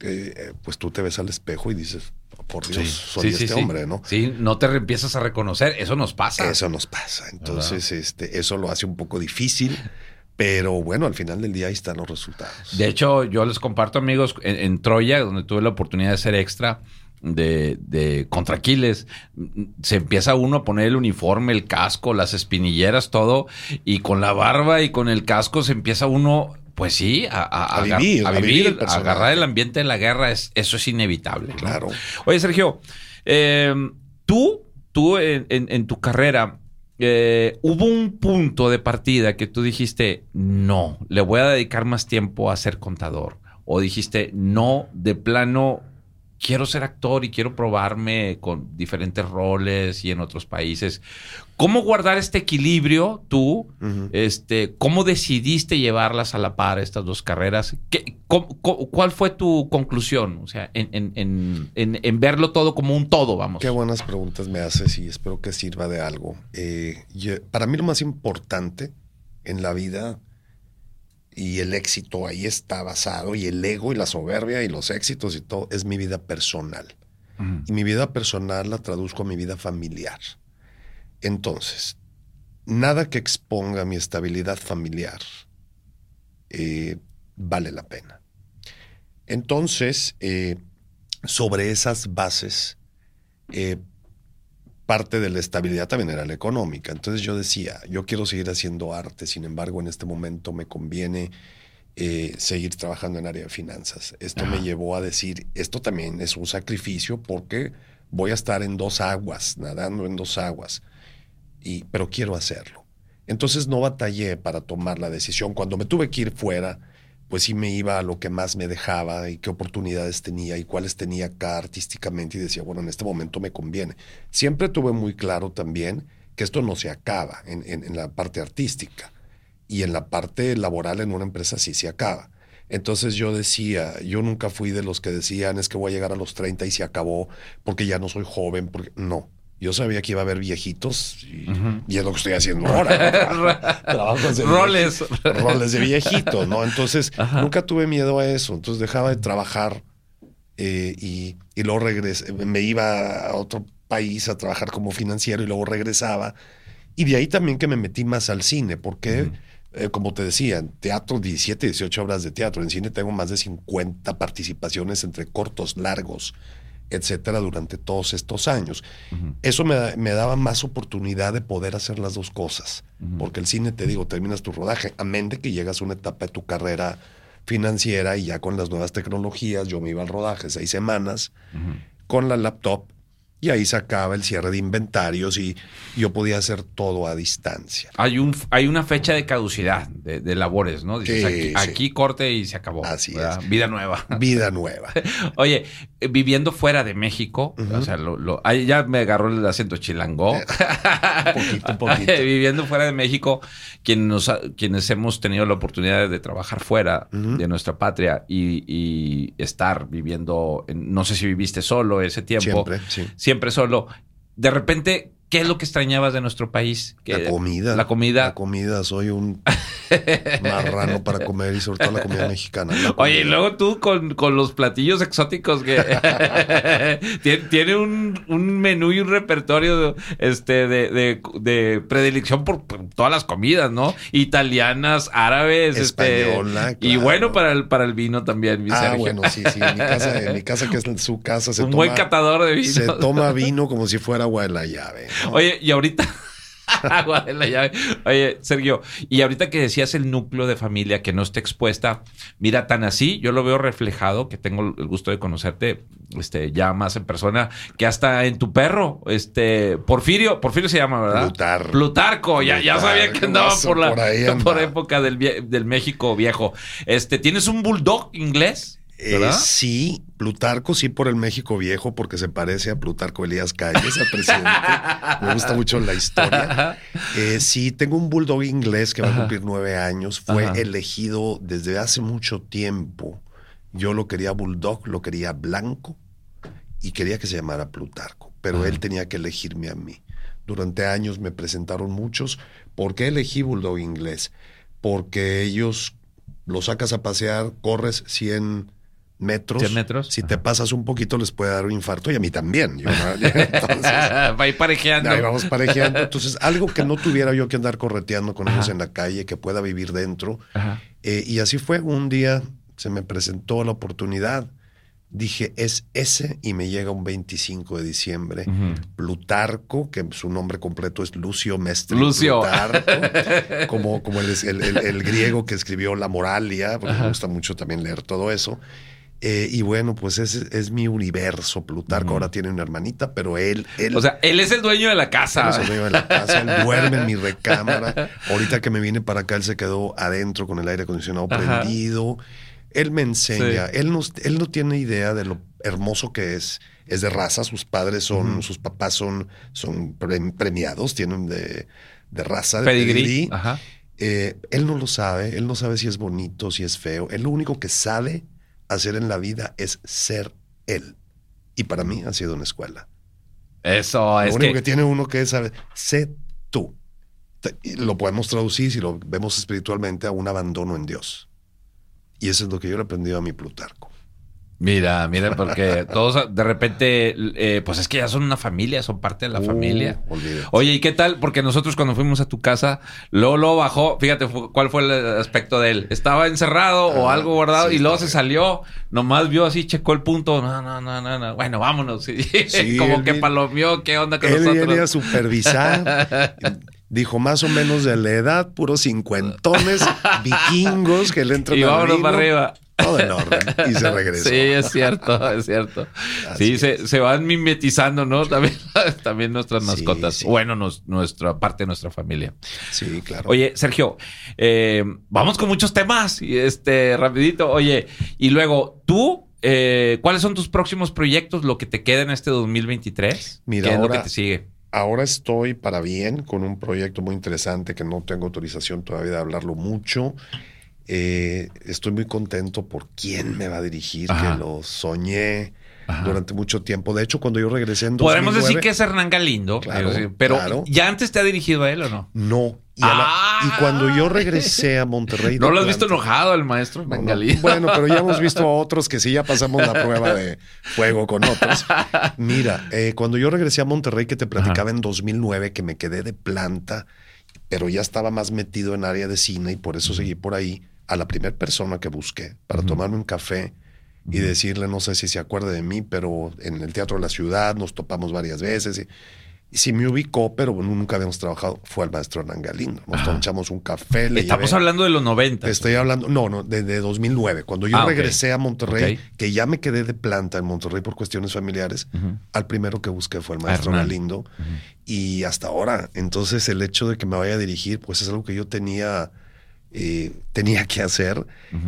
eh, pues tú te ves al espejo y dices, por Dios, soy este hombre, ¿no? Sí, no te empiezas a reconocer, eso nos pasa. Eso nos pasa, entonces este, eso lo hace un poco difícil. Pero bueno, al final del día ahí están los resultados. De hecho, yo les comparto, amigos, en Troya, donde tuve la oportunidad de ser extra, de, de contra Aquiles, se empieza uno a poner el uniforme, el casco, las espinilleras, todo, y con la barba y con el casco se empieza uno, pues sí, a, vivir, a, vivir, a agarrar el ambiente de la guerra, es, eso es inevitable. Claro. Oye, Sergio, em, tú, tú en, tu carrera, eh, hubo un punto de partida que tú dijiste, no, le voy a dedicar más tiempo a ser contador. O dijiste, no, de plano, quiero ser actor y quiero probarme con diferentes roles y en otros países. ¿Cómo guardar este equilibrio tú? Este, ¿Cómo decidiste llevarlas a la par estas dos carreras? ¿Qué- cómo- cómo- ¿Cuál fue tu conclusión? O sea, en, en- en- en- en verlo todo como un todo, vamos. Qué buenas preguntas me haces y espero que sirva de algo. Eh, yo- para mí lo más importante en la vida y el éxito ahí está basado y el ego y la soberbia y los éxitos y todo es mi vida personal. Y mi vida personal la traduzco a mi vida familiar. Entonces, nada que exponga mi estabilidad familiar eh, vale la pena. Entonces, eh, sobre esas bases, eh, parte de la estabilidad también era la económica. Entonces yo decía, yo quiero seguir haciendo arte, sin embargo, en este momento me conviene eh, seguir trabajando en área de finanzas. Esto me llevó a decir, esto también es un sacrificio porque voy a estar en dos aguas, nadando en dos aguas, y, pero quiero hacerlo. Entonces no batallé para tomar la decisión. Cuando me tuve que ir fuera, pues sí me iba a lo que más me dejaba y qué oportunidades tenía y cuáles tenía acá artísticamente y decía, bueno, en este momento me conviene. Siempre tuve muy claro también que esto no se acaba en, la parte artística y en la parte laboral en una empresa sí se acaba. Entonces yo decía, yo nunca fui de los que decían es que voy a llegar a los 30 y se acabó porque ya no soy joven, porque no. Yo sabía que iba a haber viejitos y, y es lo que estoy haciendo ahora. Trabajos de Roles. roles de viejito, ¿no? Entonces, Ajá. nunca tuve miedo a eso. Entonces, dejaba de trabajar eh, y, y luego regresé. Me iba a otro país a trabajar como financiero y luego regresaba. Y de ahí también que me metí más al cine, porque, eh, como te decía, en teatro, 17, 18 horas de teatro. En cine tengo más de 50 participaciones entre cortos, largos, etcétera, durante todos estos años. Eso me, da- me daba más oportunidad de poder hacer las dos cosas. Porque el cine, te digo, terminas tu rodaje, amén de que llegas a una etapa de tu carrera financiera y ya con las nuevas tecnologías, yo me iba al rodaje seis semanas con la laptop y ahí sacaba el cierre de inventarios y yo podía hacer todo a distancia. Hay, un, hay una fecha de caducidad de, de labores, ¿no? Dices, Sí, aquí, sí. aquí corte y se acabó. Así ¿verdad? es. Vida nueva. Vida nueva. Oye, viviendo fuera de México, o sea, lo, lo- ahí ya me agarró el acento chilango. Un poquito, un poquito. viviendo fuera de México, quien nos ha- quienes hemos tenido la oportunidad de trabajar fuera de nuestra patria y, y estar viviendo, en- no sé si viviste solo ese tiempo, Siempre, sí. siempre solo. De repente, ¿qué es lo que extrañabas de nuestro país? La comida. La comida. La comida. Soy un marrano para comer y sobre todo la comida mexicana. La Oye, y luego tú con, con los platillos exóticos que tiene, tiene un, un menú y un repertorio este, de, de, de predilección por, por todas las comidas, ¿no? Italianas, árabes, este, Española, y claro. bueno para el, para el vino también, mi Ah, Sergio. bueno, sí, sí. En mi casa, en mi casa que es su casa, se un toma, buen catador de vino. se toma vino como si fuera agua de la llave. Oye, y ahorita. Agua de la llave. Oye, Sergio, y ahorita que decías el núcleo de familia que no está expuesta, mira, tan así, yo lo veo reflejado, que tengo el gusto de conocerte este, ya más en persona, que hasta en tu perro, este, Porfirio, Porfirio se llama, ¿verdad? Plutarco. Plutarco, ya, ya sabía que andaba por la por época del, del México viejo. Este, ¿tienes un bulldog inglés? Eh, sí, Plutarco, sí por el México viejo, porque se parece a Plutarco Elías Calles, al presidente. Me gusta mucho la historia. Eh, sí, tengo un bulldog inglés que va a cumplir nueve años. Fue Ajá. elegido desde hace mucho tiempo. Yo lo quería bulldog, lo quería blanco y quería que se llamara Plutarco, pero Ajá. él tenía que elegirme a mí. Durante años me presentaron muchos. ¿Por qué elegí bulldog inglés? Porque ellos lo sacas a pasear, corres 100 metros. 100 metros. Si te pasas un poquito les puede dar un infarto y a mí también. Yo, ¿no? Entonces, Va ir parejeando. Ahí vamos parejeando. Entonces, algo que no tuviera yo que andar correteando con Ajá. ellos en la calle, que pueda vivir dentro. Eh, y así fue. Un día se me presentó la oportunidad. Dije, es ese, y me llega un 25 de diciembre. Plutarco, que su nombre completo es Lucio Mestre. Lucio. Plutarco, como, como el, el- el- el griego que escribió La Moralia, porque me gusta mucho también leer todo eso. Eh, y bueno, pues ese es mi universo. Plutarco ahora tiene una hermanita, pero él, él O sea, él es el dueño de la él casa. es el dueño de la casa, él duerme en mi recámara. Ahorita que me vine para acá, él se quedó adentro con el aire acondicionado Ajá. prendido. Él me enseña. Él, no, él no tiene idea de lo hermoso que es. Es de raza, sus padres son, sus papás son, son premiados, tienen de, de raza, de pedigrí. Ajá. Eh, él no lo sabe, él no sabe si es bonito, si es feo. Él lo único que sabe hacer en la vida es ser él. Y para mí ha sido una escuela. Eso es. Lo único que... tiene uno que es saber, sé tú. Lo podemos traducir, si lo vemos espiritualmente, a un abandono en Dios. Y eso es lo que yo le he aprendido a mi Plutarco. Mira, mira, porque todos de repente, eh, pues es que ya son una familia, son parte de la uh, familia. Oye, ¿y qué tal? Porque nosotros cuando fuimos a tu casa, Lolo bajó, fíjate cuál fue el aspecto de él. Estaba encerrado o ah, algo guardado y luego se salió, nomás vio así, checó el punto. No, no, no, no, no. Bueno, vámonos. Como que palomió, ¿qué onda con él nosotros? Él venía a supervisar. Dijo más o menos de la edad, puros cincuentones, vikingos que le entran Y vámonos para arriba. Todo en orden. Y se regresó. Sí, es cierto, es cierto. sí, se, van mimetizando, ¿no? También, también nuestras mascotas. Bueno, nuestra parte de nuestra familia. Sí, claro. Oye, Sergio, eh, vamos con muchos temas. Y este, rapidito. Oye, y luego, tú eh, ¿cuáles son tus próximos proyectos, lo que te queda en este 2023? Mira, ¿Qué es lo que te sigue? Ahora estoy para bien con un proyecto muy interesante que no tengo autorización todavía de hablarlo mucho. Eh, estoy muy contento por quién me va a dirigir, que lo soñé durante mucho tiempo. De hecho, cuando yo regresé en 2009... Podemos decir que es Hernán Galindo, pero ¿ya antes te ha dirigido a él o no? No. Y, y cuando yo regresé a Monterrey... ¿No lo has visto enojado el maestro Hernán Galindo? Bueno, pero ya hemos visto a otros que sí ya pasamos la prueba de fuego con otros. Mira, eh, cuando yo regresé a Monterrey, que te platicaba en 2009, que me quedé de planta, pero ya estaba más metido en área de cine y por eso seguí por ahí a la primera persona que busqué para tomarme un café y decirle, no sé si se acuerda de mí, pero en el Teatro de la Ciudad nos topamos varias veces. Y, y sí me ubicó, pero nunca habíamos trabajado, fue el maestro Hernán Galindo. Nos echamos un café. Estamos hablando de los 90. Estoy hablando, no, no, de, 2009. Cuando yo ah, regresé a Monterrey, que ya me quedé de planta en Monterrey por cuestiones familiares, al primero que busqué fue el maestro Galindo. Y hasta ahora, entonces el hecho de que me vaya a dirigir, pues es algo que yo tenía, eh, tenía que hacer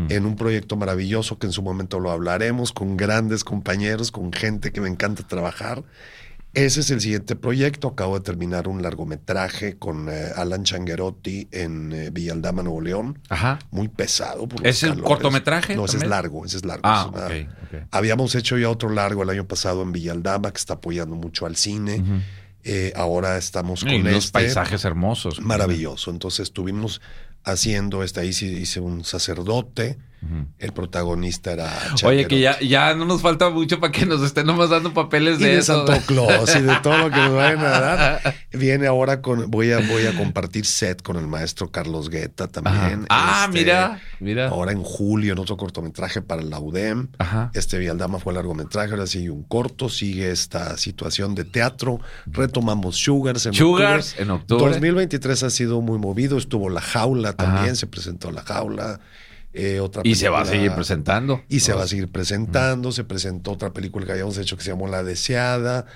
en un proyecto maravilloso que en su momento lo hablaremos, con grandes compañeros, con gente que me encanta trabajar ese es el siguiente proyecto. Acabo de terminar un largometraje con eh, Alan Changuerotti en eh, Villaldama, Nuevo León. Ajá. Muy pesado. ¿Es el cortometraje? No, ese es largo, ese es largo. Ah, Habíamos hecho ya otro largo el año pasado en Villaldama, que está apoyando mucho al cine. Eh, ahora estamos con y este. paisajes hermosos. Maravilloso. Entonces estuvimos haciendo este, ahí hice un sacerdote. El protagonista era. Oye, que ya, ya no nos falta mucho para que nos estén nomás dando papeles de, eso. Santo Claus y de todo lo que nos vayan a dar. Viene ahora con. Voy a, voy a compartir set con el maestro Carlos Guetta también. Ah, este, mira, mira. Ahora en julio, en otro cortometraje para la UDEM. Este Vialdama fue largometraje, ahora sigue un corto, sigue esta situación de teatro. Retomamos Sugars en Sugars en octubre. 2023 ha sido muy movido. Estuvo La Jaula también, se presentó La Jaula. Eh, otra y se va a seguir presentando. Y se va a seguir presentando. Se presentó otra película que habíamos hecho que se llamó La Deseada.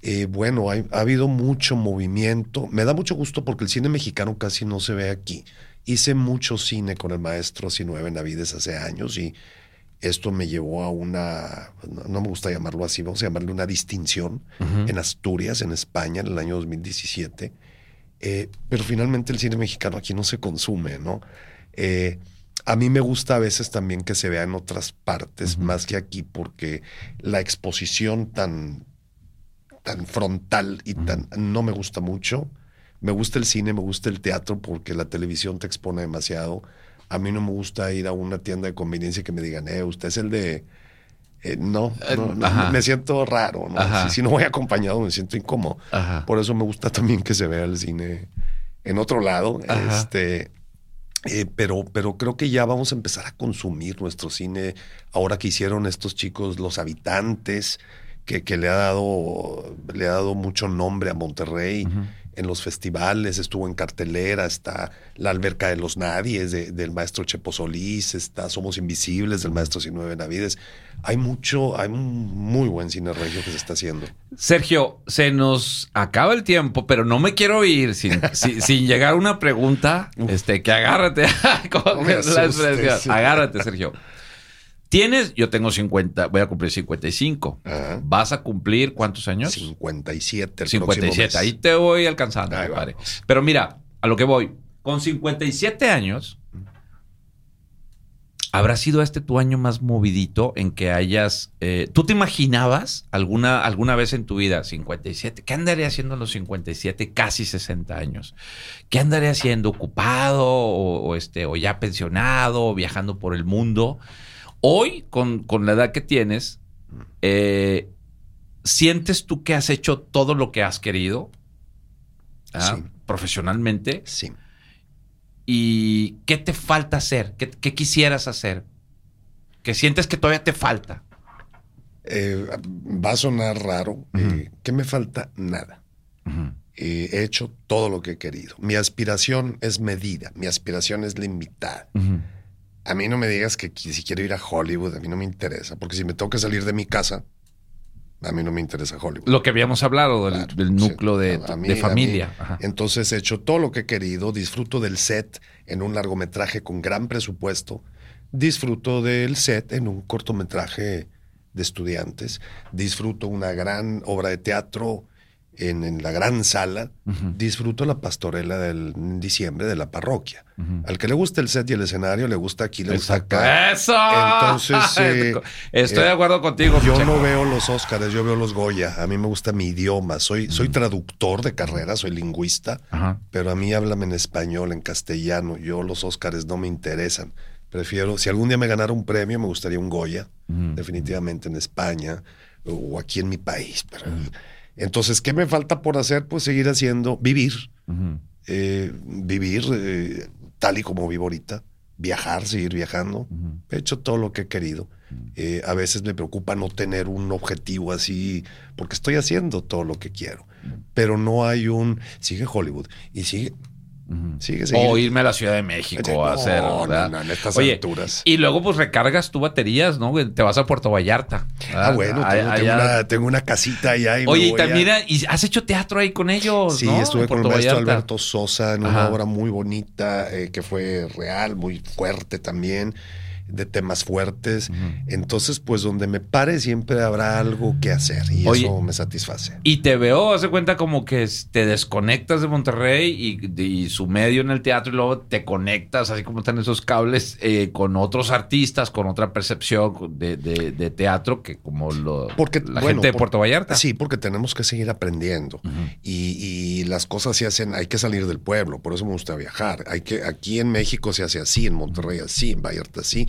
Eh, bueno, ha habido mucho movimiento. Me da mucho gusto porque el cine mexicano casi no se ve aquí. Hice mucho cine con el maestro Sinueve Navides hace años y esto me llevó a una, no me gusta llamarlo así, vamos a llamarle una distinción en Asturias, en España, en el año 2017. Eh, pero finalmente el cine mexicano aquí no se consume, ¿no? Eh, a mí me gusta a veces también que se vea en otras partes, más que aquí, porque la exposición tan, tan frontal y tan no me gusta mucho. Me gusta el cine, me gusta el teatro, porque la televisión te expone demasiado. A mí no me gusta ir a una tienda de conveniencia que me digan, eh, usted es el de. Eh, no, eh, me siento raro. ¿no? Si, no voy acompañado, me siento incómodo. Por eso me gusta también que se vea el cine en otro lado. Este eh, pero, pero creo que ya vamos a empezar a consumir nuestro cine ahora que hicieron estos chicos, los habitantes, que, que le ha dado, le ha dado mucho nombre a Monterrey en los festivales, estuvo en cartelera, está La Alberca de los Nadies del maestro Chepo Solís, está Somos Invisibles del maestro Sinueve Navides. Hay mucho, hay un muy buen cine regio que se está haciendo. Sergio, se nos acaba el tiempo, pero no me quiero ir sin, sin, llegar a una pregunta, este, que agárrate con la expresión. Agárrate, Sergio. Tienes, yo tengo 50, voy a cumplir 55. Ajá. ¿Vas a cumplir cuántos años? 57 el 57. próximo mes. Ahí te voy alcanzando, Ahí vamos. Pero mira, a lo que voy. Con 57 años, ¿habrá sido este tu año más movidito en que hayas... eh, ¿Tú te imaginabas alguna, alguna vez en tu vida, 57, qué andaré haciendo a los 57, casi 60 años? ¿Qué andaré haciendo? ¿Ocupado o, o este, o ya pensionado o viajando por el mundo? Hoy, con, con la edad que tienes, eh, ¿sientes tú que has hecho todo lo que has querido? Ah, Sí. Profesionalmente. Sí. ¿Y qué te falta hacer? ¿Qué, qué quisieras hacer? ¿Que sientes que todavía te falta? Eh, va a sonar raro. eh, ¿Qué me falta? Nada. Eh, he hecho todo lo que he querido. Mi aspiración es medida, mi aspiración es limitada. A mí no me digas que si quiero ir a Hollywood, a mí no me interesa, porque si me tengo que salir de mi casa, a mí no me interesa Hollywood. Lo que habíamos hablado del, Claro, del núcleo sí. de, mí- de familia. Entonces he hecho todo lo que he querido, disfruto del set en un largometraje con gran presupuesto, disfruto del set en un cortometraje de estudiantes, disfruto una gran obra de teatro en, en la gran sala, disfruto la pastorela del diciembre de la parroquia. Al que le gusta el set y el escenario, le gusta aquí, le gusta Exacto. acá. ¡Eso! Entonces, eh, Estoy eh, de acuerdo contigo. Yo no veo los Óscares, yo veo los Goya. A mí me gusta mi idioma. Soy, soy traductor de carrera, soy lingüista, pero a mí háblame en español, en castellano. Yo los Óscares no me interesan. Prefiero, si algún día me ganara un premio, me gustaría un Goya, definitivamente en España o aquí en mi país. Pero- entonces, ¿qué me falta por hacer? Pues seguir haciendo, vivir, eh, vivir eh, tal y como vivo ahorita, viajar, seguir viajando. He hecho todo lo que he querido. Eh, a veces me preocupa no tener un objetivo así, porque estoy haciendo todo lo que quiero. Pero no hay un. Sigue Hollywood y sigue. Ujú. Sigue, sigue. O irme a la Ciudad de México a No, hacer. no, ¿verdad? no, en estas Oye, alturas. Y luego, pues recargas tu baterías, ¿no? Te vas a Puerto Vallarta. Ah, bueno, tengo, Allá- tengo allá- una, tengo una casita allá. Y Oye, y a- también y has hecho teatro ahí con ellos, Sí, ¿no? estuve con el maestro Vallarta. Alberto Sosa en Ajá. una obra muy bonita eh, que fue real, muy fuerte también, de temas fuertes. Entonces, pues donde me pare siempre habrá algo que hacer y Oye, eso me satisface. Y te veo, hace cuenta como que te desconectas de Monterrey y, y su medio en el teatro y luego te conectas, así como están esos cables, eh, con otros artistas, con otra percepción de, de- de teatro que como lo, Porque, la bueno, gente de por- Puerto Vallarta. Sí, porque tenemos que seguir aprendiendo. Y, y las cosas se hacen, hay que salir del pueblo, por eso me gusta viajar. Hay que, aquí en México se hace así, en Monterrey así, en Vallarta así,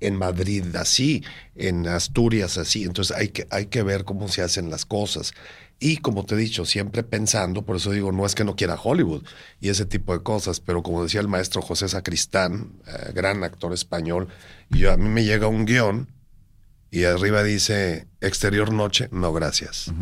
en Madrid así, en Asturias así. Entonces hay que, hay que ver cómo se hacen las cosas. Y como te he dicho, siempre pensando, por eso digo, no es que no quiera Hollywood y ese tipo de cosas, pero como decía el maestro José Sacristán, eh, gran actor español, yo, a mí me llega un guion y arriba dice exterior noche, no gracias.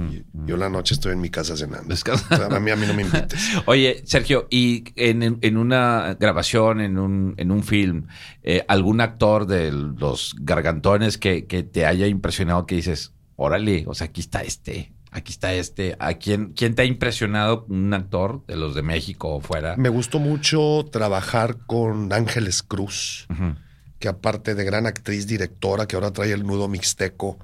Yo la noche estoy en mi casa cenando. Descansa. O sea, a mí a mí no me invites. Oye, Sergio, y en, en una grabación, en un, en un film, eh, algún actor de los gargantones que, que te haya impresionado que dices, órale, o sea, aquí está este, aquí está este. ¿A quién, quién te ha impresionado un actor de los de México o fuera? Me gustó mucho trabajar con Ángeles Cruz, Ujú, que aparte de gran actriz, directora, que ahora trae el nudo mixteco,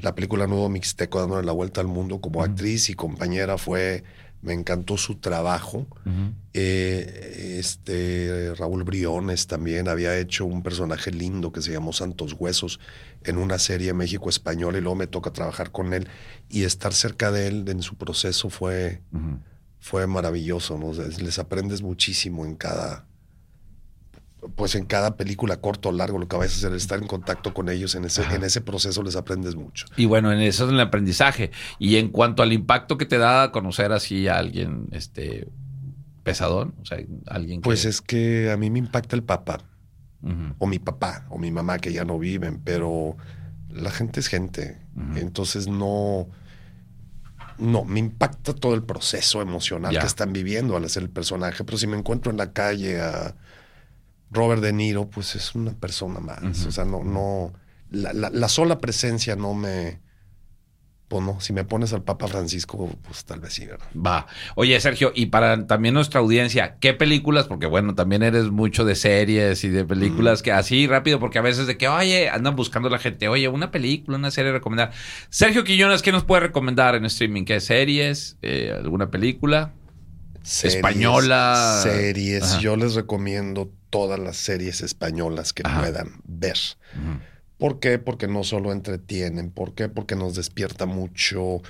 la película Nudo Mixteco dándole la vuelta al mundo como actriz y compañera fue, me encantó su trabajo. Eh, este Raúl Briones también había hecho un personaje lindo que se llamó Santos Huesos en una serie México Español y luego me toca trabajar con él. Y estar cerca de él en su proceso fue, fue maravilloso, les aprendes muchísimo en cada pues en cada película corto o largo lo que vayas a hacer estar en contacto con ellos en ese Ajá. en ese proceso les aprendes mucho. Y bueno, en eso es el aprendizaje. Y en cuanto al impacto que te da conocer así a alguien, este, pesadón, o sea, alguien que... Pues es que a mí me impacta el papá. O mi papá o mi mamá que ya no viven, pero la gente es gente. Entonces no, no, me impacta todo el proceso emocional Ya. que están viviendo al hacer el personaje, pero si me encuentro en la calle a Robert De Niro, pues es una persona más. O sea, no, no, la, la- la sola presencia no me, pues no, si me pones al Papa Francisco, pues tal vez sí, ¿verdad? Va. Oye, Sergio, y para también nuestra audiencia, ¿qué películas? Porque bueno, también eres mucho de series y de películas que así rápido, porque a veces de que, oye, andan buscando la gente, oye, una película, una serie recomendar. Sergio Quillones, ¿qué nos puede recomendar en streaming? ¿Qué series? Eh, ¿Alguna película? Series, Española. Series. Ajá. Yo les recomiendo todas las series españolas que Ajá. puedan ver. ¿Por qué? Porque no solo entretienen. ¿Por qué? Porque nos despierta mucho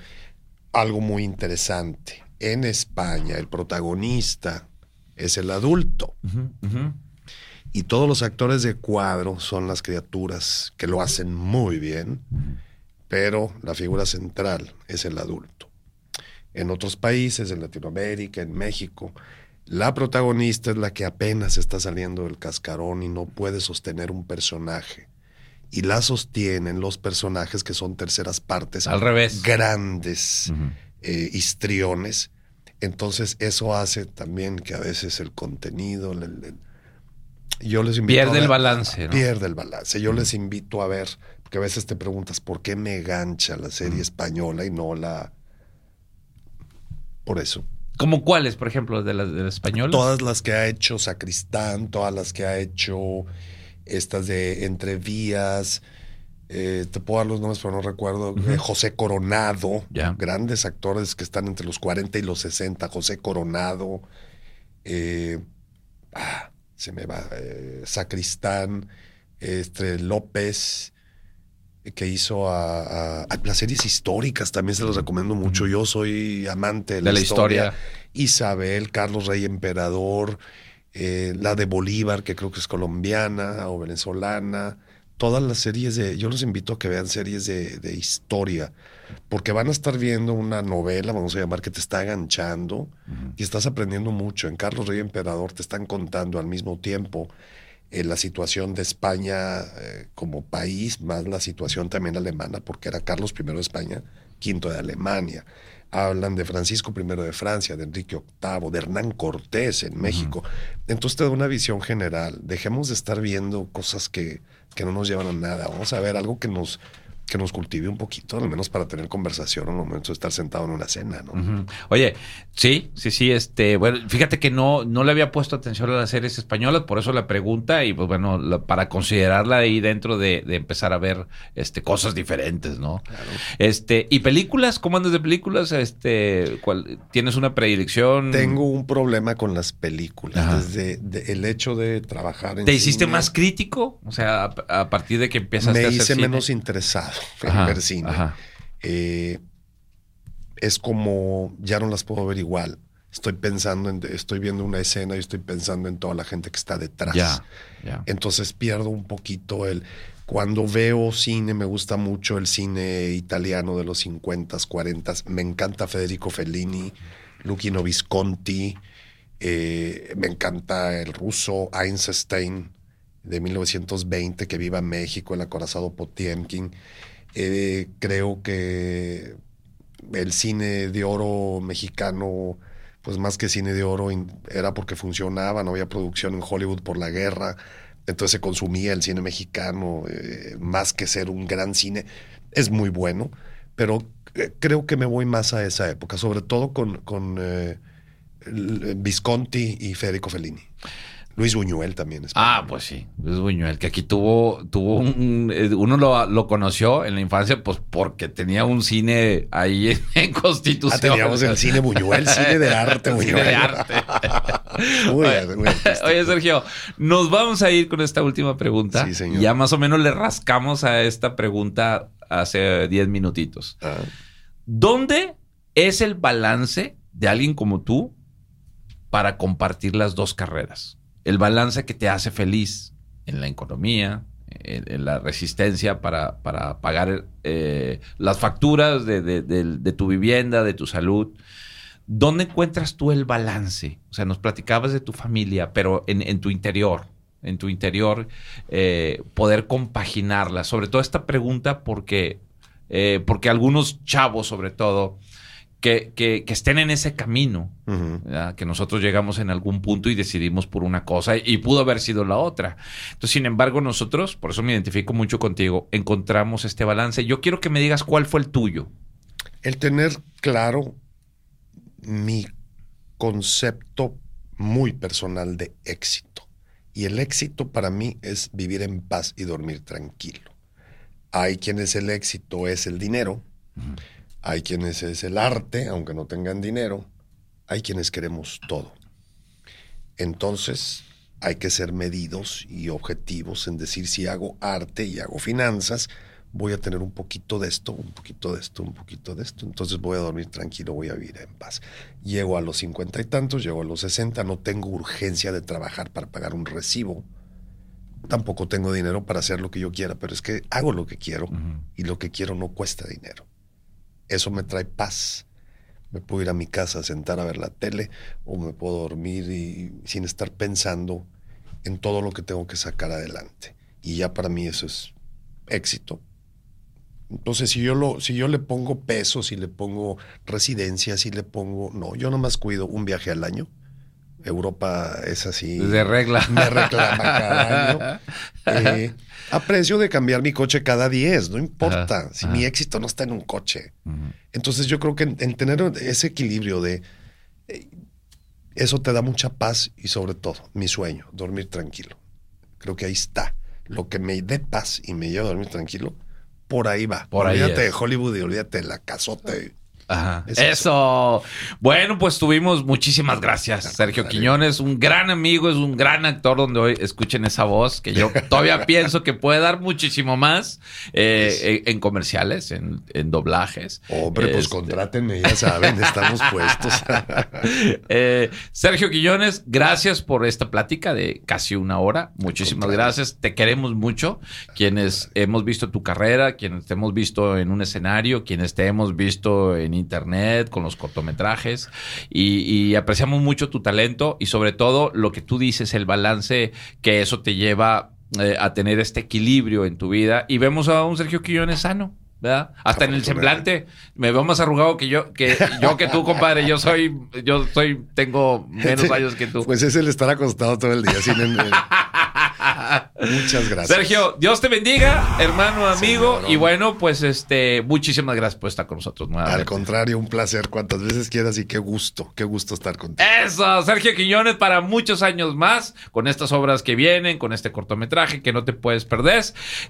algo muy interesante. En España, el protagonista es el adulto y todos los actores de cuadro son las criaturas que lo hacen muy bien, pero la figura central es el adulto. En otros países, en Latinoamérica, en México, la protagonista es la que apenas está saliendo del cascarón y no puede sostener un personaje. Y la sostienen los personajes que son terceras partes Al revés. grandes eh, histriones. Entonces eso hace también que a veces el contenido, el- el- el- yo les invito Pierde a ver- el balance, ¿no? Pierde el balance. Yo les invito a ver, porque a veces te preguntas por qué me gancha la serie española y no la... Por eso. ¿Como cuáles, por ejemplo, de las del español? Todas las que ha hecho Sacristán, todas las que ha hecho estas de Entrevías, eh, te puedo dar los nombres, pero no recuerdo. Eh, José Coronado, grandes actores que están entre los 40 y los 60. José Coronado, eh, ah, se me va, Sacristán, este, López, que hizo a, a- a las series históricas, también se los recomiendo mucho. Yo soy amante de la, de la historia. Isabel, Carlos Rey Emperador, eh, la de Bolívar, que creo que es colombiana o venezolana. Todas las series de. Yo los invito a que vean series de, de historia, porque van a estar viendo una novela, vamos a llamar, que te está aganchando y estás aprendiendo mucho. En Carlos Rey Emperador te están contando al mismo tiempo eh, la situación de España eh, como país, más la situación también alemana, porque era Carlos I de España, quinto de Alemania. Hablan de Francisco I de Francia, de Enrique VIII, de Hernán Cortés en México. Entonces te da una visión general. Dejemos de estar viendo cosas que, que no nos llevan a nada. Vamos a ver algo que nos, que nos cultive un poquito, al menos para tener conversación al momento de estar sentado en una cena, ¿no? Oye, sí, sí, sí, este, bueno, fíjate que no, no le había puesto atención a las series españolas, por eso la pregunta, y pues bueno, la- para considerarla ahí dentro de, de empezar a ver este cosas diferentes, ¿no? Este, y películas, ¿cómo andas de películas? Este, ¿cuál, ¿tienes una predilección? Tengo un problema con las películas. Ajá. Desde de- el hecho de trabajar en ¿Te hiciste cine, más crítico? O sea, a, a partir de que empezaste me a hacer hice cine. menos interesado en Ajá, ver cine. ajá. Eh, es como ya no las puedo ver igual. Estoy pensando en, estoy viendo una escena y estoy pensando en toda la gente que está detrás. Entonces pierdo un poquito el. Cuando veo cine, me gusta mucho el cine italiano de los 50, 40. Me encanta Federico Fellini, Luchino Visconti. eh, me encanta el ruso Einstein de 1920, que viva México, el acorazado Potiemkin. Eh, creo que el cine de oro mexicano, pues más que cine de oro, era porque funcionaba, no había producción en Hollywood por la guerra, entonces se consumía el cine mexicano, eh, más que ser un gran cine, es muy bueno, pero eh, creo que me voy más a esa época, sobre todo con, con eh, Visconti y Federico Fellini. Luis Buñuel también es. Ah, pues sí, Luis Buñuel, que aquí tuvo, tuvo un, eh, uno lo, lo conoció en la infancia, pues porque tenía un cine ahí en, en Constitución. Ah, teníamos el cine Buñuel, cine de arte, Cine Buñuel. de arte. Muy, Oye, muy. Oye, Sergio, nos vamos a ir con esta última pregunta. Sí, señor. Ya más o menos le rascamos a esta pregunta hace 10 minutitos. Ah. ¿Dónde es el balance de alguien como tú para compartir las dos carreras? El balance que te hace feliz en la economía, en, la resistencia para, para pagar eh, las facturas de- de tu vivienda, de tu salud. ¿Dónde encuentras tú el balance? O sea, nos platicabas de tu familia, pero en, en tu interior, en tu interior, eh, poder compaginarla. Sobre todo esta pregunta porque, eh, porque algunos chavos, sobre todo, que, que- que estén en ese camino, que nosotros llegamos en algún punto y decidimos por una cosa y pudo haber sido la otra. Entonces, sin embargo, nosotros, por eso me identifico mucho contigo, encontramos este balance. Yo quiero que me digas cuál fue el tuyo. El tener claro mi concepto muy personal de éxito. Y el éxito para mí es vivir en paz y dormir tranquilo. Hay quienes el éxito es el dinero, hay quienes es el arte, aunque no tengan dinero, hay quienes queremos todo. Entonces hay que ser medidos y objetivos en decir si hago arte y hago finanzas, voy a tener un poquito de esto, un poquito de esto, un poquito de esto. Entonces voy a dormir tranquilo, voy a vivir en paz. Llego a los cincuenta y tantos, llego a los sesenta, no tengo urgencia de trabajar para pagar un recibo. Tampoco tengo dinero para hacer lo que yo quiera, pero es que hago lo que quiero y lo que quiero no cuesta dinero. Eso me trae paz. Me puedo ir a mi casa a sentar a ver la tele o me puedo dormir y, sin estar pensando en todo lo que tengo que sacar adelante. Y ya para mí eso es éxito. Entonces, si yo, lo, si yo le pongo pesos, si le pongo residencia, si le pongo... No, yo nomás cuido un viaje al año. Europa es así. De regla. Me reclama cada año. Eh, aprecio de cambiar mi coche cada 10, no importa. Ajá, si ajá. mi éxito no está en un coche. Entonces, yo creo que en, en tener ese equilibrio de. eh, eso te da mucha paz y, sobre todo, mi sueño, dormir tranquilo. Creo que ahí está. Lo que me dé paz y me lleva a dormir tranquilo, por ahí va. Por ahí olvídate es. de Hollywood y olvídate de la casota. Ajá. Eso. eso. Bueno, pues tuvimos muchísimas gracias, Sergio contrario. Quiñones, un gran amigo, es un gran actor donde hoy escuchen esa voz que yo todavía pienso que puede dar muchísimo más eh, Sí. en, en comerciales, en, en doblajes. Hombre, pues Este, contrátenme, ya saben, estamos puestos. Eh, Sergio Quillones, gracias por esta plática de casi una hora. Muchísimas gracias. Te queremos mucho. Quienes hemos visto tu carrera, quienes te hemos visto en un escenario, quienes te hemos visto en internet con los cortometrajes y, y apreciamos mucho tu talento y sobre todo lo que tú dices, el balance que eso te lleva eh, a tener este equilibrio en tu vida y vemos a un Sergio Quillones sano. ¿verdad? Hasta en el semblante me veo más arrugado que yo, que yo que tú, compadre. Yo soy, yo soy, tengo menos años que tú. Pues es el estar acostado todo el día sin en- Muchas gracias. Sergio, Dios te bendiga, hermano, amigo. Y bueno, pues este, muchísimas gracias por estar con nosotros Al nuevamente. contrario, un placer cuantas veces quieras y qué gusto, qué gusto estar contigo. Eso, Sergio Quiñones para muchos años más, con estas obras que vienen, con este cortometraje que no te puedes perder.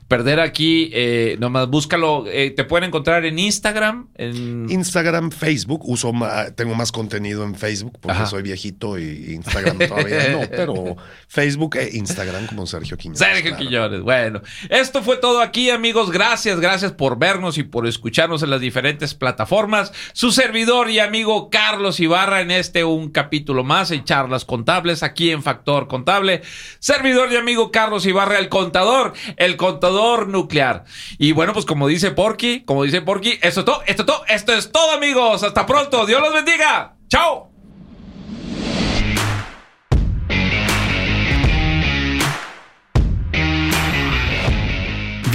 Perder aquí, eh, nomás búscalo, eh, te pueden encontrar en Instagram, en... Instagram, Facebook, uso ma- tengo más contenido en Facebook porque Ajá. soy viejito y Instagram todavía no, pero Facebook e Instagram como Sergio Quiñones. Sergio claro. Quiñones. Bueno, esto fue todo aquí, amigos. Gracias, gracias por vernos y por escucharnos en las diferentes plataformas. Su servidor y amigo Carlos Ibarra en este un capítulo más en Charlas Contables aquí en Factor Contable. Servidor y amigo Carlos Ibarra, el contador, el contador nuclear. Y bueno, pues como dice Porky, como dice Porky, esto es todo, esto es todo, esto es todo, amigos. Hasta pronto. Dios los bendiga. Chao.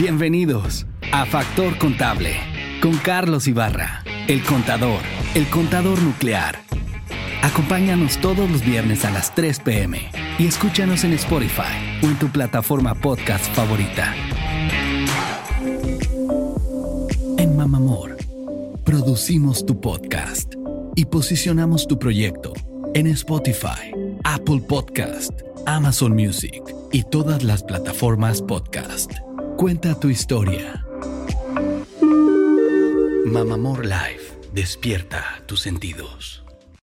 Bienvenidos a Factor Contable con Carlos Ibarra, el contador, el contador nuclear. Acompáñanos todos los viernes a las 3 pm y escúchanos en Spotify o en tu plataforma podcast favorita. En Mamamor, producimos tu podcast y posicionamos tu proyecto en Spotify, Apple Podcast, Amazon Music y todas las plataformas podcast. Cuenta tu historia. Mamamor Live. Despierta tus sentidos.